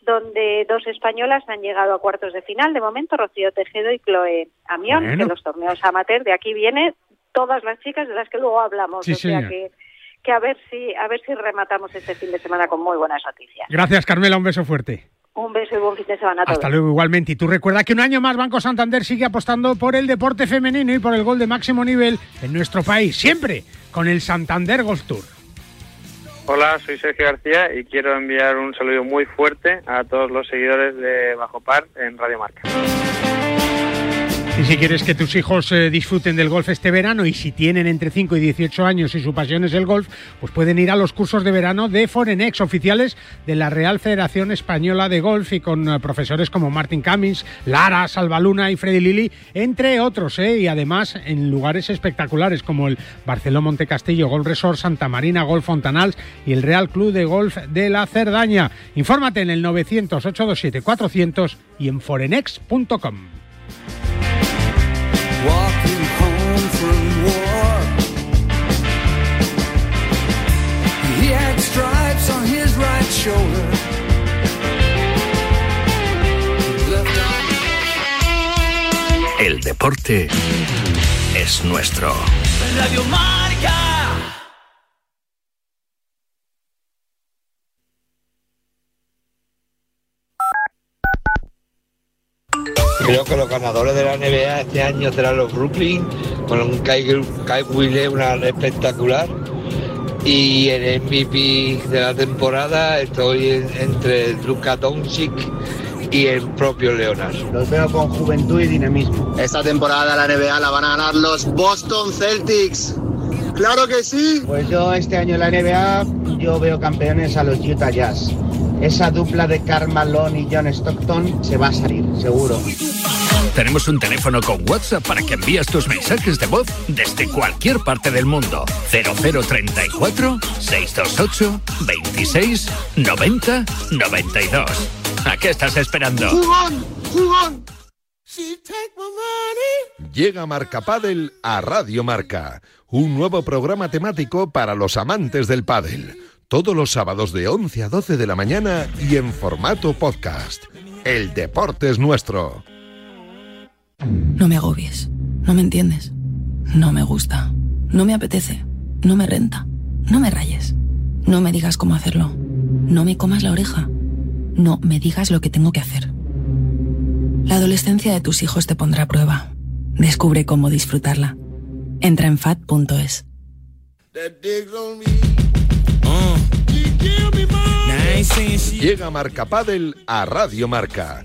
donde dos españolas han llegado a cuartos de final. De momento Rocío Tejedo y Chloe Amión bueno. que los torneos amateur de aquí viene todas las chicas de las que luego hablamos. Sí, o sea que que a ver si a ver si rematamos este fin de semana con muy buenas noticias. Gracias Carmela. Un beso fuerte un beso y buen fin de semana a todos. Hasta luego, igualmente. Y tú recuerda que un año más Banco Santander sigue apostando por el deporte femenino y por el gol de máximo nivel en nuestro país, siempre con el Santander Golf Tour. Hola, soy Sergio García y quiero enviar un saludo muy fuerte a todos los seguidores de Bajo Par en Radio Marca. Y si quieres que tus hijos eh, disfruten del golf este verano y si tienen entre 5 y 18 años y su pasión es el golf, pues pueden ir a los cursos de verano de Forenex oficiales de la Real Federación Española de Golf y con eh, profesores como Martin Cummings, Lara, Salvaluna y Freddy Lili, entre otros, ¿eh? y además en lugares espectaculares como el Barceló Montecastillo Golf Resort, Santa Marina Golf Fontanals y el Real Club de Golf de la Cerdaña. Infórmate en el 900 827 400 y en forenex.com. El deporte es nuestro. Radio Marca. Creo que los ganadores de la NBA este año serán los Brooklyn, con un Kai una espectacular y el MVP de la temporada estoy en- entre Luka Doncic y el propio Leonard. Los veo con juventud y dinamismo. Esta temporada la NBA la van a ganar los Boston Celtics. ¡Claro que sí! Pues yo este año en la NBA yo veo campeones a los Utah Jazz. Esa dupla de Karl Malone y John Stockton se va a salir, seguro. Tenemos un teléfono con WhatsApp para que envíes tus mensajes de voz desde cualquier parte del mundo. 0034 628 26 90 92. ¿A qué estás esperando? ¡Jugón! ¡Jugón! Llega Marca Padel a Radio Marca, un nuevo programa temático para los amantes del pádel. Todos los sábados de 11 a 12 de la mañana y en formato podcast. El deporte es nuestro. No me agobies. No me entiendes. No me gusta. No me apetece. No me renta. No me rayes. No me digas cómo hacerlo. No me comas la oreja. No me digas lo que tengo que hacer. La adolescencia de tus hijos te pondrá a prueba. Descubre cómo disfrutarla. Entra en fat.es. Llega Marca Padel a Radio Marca,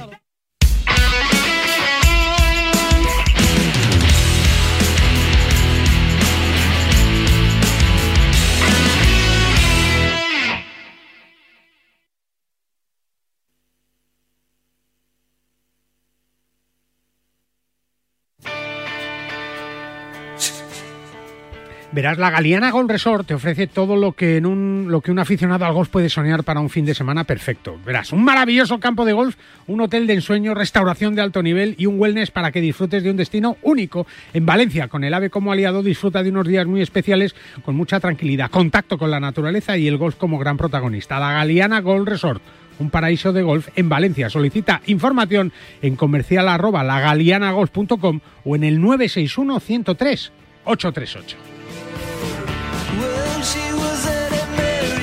Verás, la Galeana Golf Resort te ofrece todo lo que, un, lo que un aficionado al golf puede soñar para un fin de semana perfecto. Verás, un maravilloso campo de golf, un hotel de ensueño, restauración de alto nivel y un wellness para que disfrutes de un destino único. En Valencia, con el AVE como aliado, disfruta de unos días muy especiales con mucha tranquilidad, contacto con la naturaleza y el golf como gran protagonista. La Galeana Golf Resort un paraíso de golf en Valencia. Solicita información en comercial arroba lagalianagolf.com o en el 961 103 838.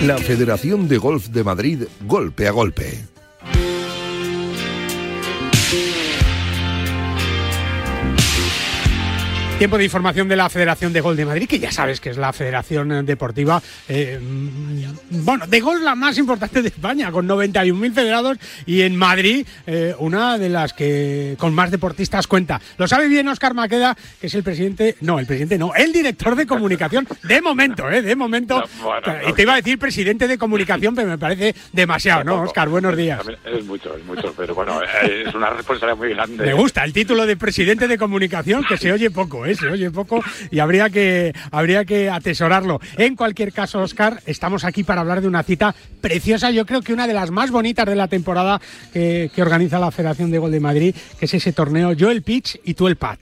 La Federación de Golf de Madrid, golpe a golpe. Tiempo de información de la Federación de Gol de Madrid, que ya sabes que es la Federación eh, Deportiva, eh, mm, bueno, de gol la más importante de España, con 91.000 federados y en Madrid eh, una de las que con más deportistas cuenta. Lo sabe bien Oscar Maqueda, que es el presidente, no, el presidente no, el director de comunicación, de momento, ¿eh? De momento. y te iba a decir presidente de comunicación, pero me parece demasiado, ¿no, Oscar? Buenos días. Es mucho, es mucho, pero bueno, es una responsabilidad muy grande. Me gusta el título de presidente de comunicación, que se oye poco, ¿eh? Se oye poco y habría que, habría que atesorarlo. En cualquier caso, Oscar, estamos aquí para hablar de una cita preciosa, yo creo que una de las más bonitas de la temporada que, que organiza la Federación de Gol de Madrid, que es ese torneo Yo el Pitch y tú el Pat.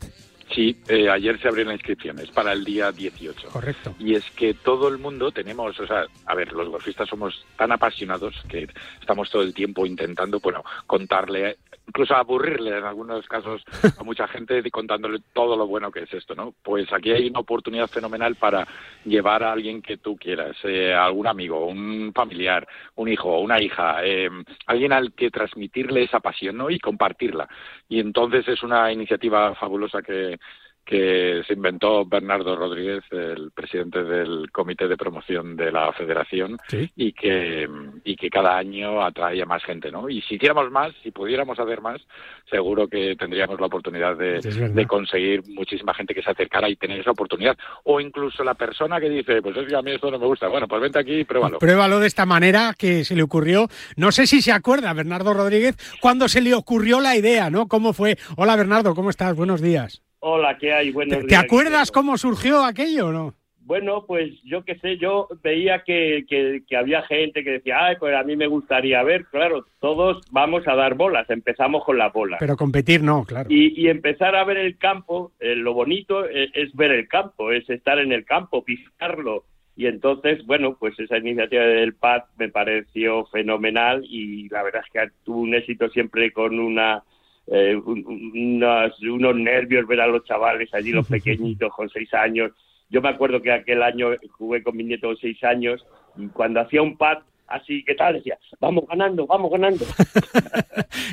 Sí, eh, ayer se abrió la inscripción, es para el día 18. Correcto. Y es que todo el mundo tenemos, o sea, a ver, los golfistas somos tan apasionados que estamos todo el tiempo intentando, bueno, contarle, incluso aburrirle en algunos casos a mucha gente contándole todo lo bueno que es esto, ¿no? Pues aquí hay una oportunidad fenomenal para llevar a alguien que tú quieras, eh, algún amigo, un familiar, un hijo, una hija, eh, alguien al que transmitirle esa pasión, ¿no? Y compartirla. Y entonces es una iniciativa fabulosa que que se inventó Bernardo Rodríguez, el presidente del comité de promoción de la federación, y que y que cada año atrae a más gente, ¿no? Y si hiciéramos más, si pudiéramos hacer más, seguro que tendríamos la oportunidad de, de conseguir muchísima gente que se acercara y tener esa oportunidad. O incluso la persona que dice, pues es que a mí esto no me gusta, bueno, pues vente aquí y pruébalo. Pruébalo de esta manera que se le ocurrió. No sé si se acuerda Bernardo Rodríguez cuando se le ocurrió la idea, ¿no? ¿Cómo fue? Hola Bernardo, ¿cómo estás? Buenos días. Hola, ¿qué hay? Buenos ¿Te días. acuerdas cómo surgió aquello o no? Bueno, pues yo qué sé, yo veía que, que, que había gente que decía, ay, pues a mí me gustaría ver, claro, todos vamos a dar bolas, empezamos con las bolas. Pero competir no, claro. Y, y empezar a ver el campo, eh, lo bonito es, es ver el campo, es estar en el campo, pisarlo. Y entonces, bueno, pues esa iniciativa del PAD me pareció fenomenal y la verdad es que tuvo un éxito siempre con una eh, un- un- unos, unos nervios ver a los chavales allí, los pequeñitos con seis años. Yo me acuerdo que aquel año jugué con mi nieto de seis años y cuando hacía un pad así, ¿qué tal? Decía, vamos ganando, vamos ganando.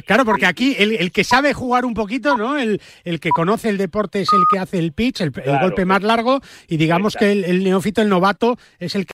Claro, porque aquí el, el que sabe jugar un poquito, ¿no? El, el que conoce el deporte es el que hace el pitch, el, el Claro. golpe más largo, y digamos que el, el neófito, el novato, es el que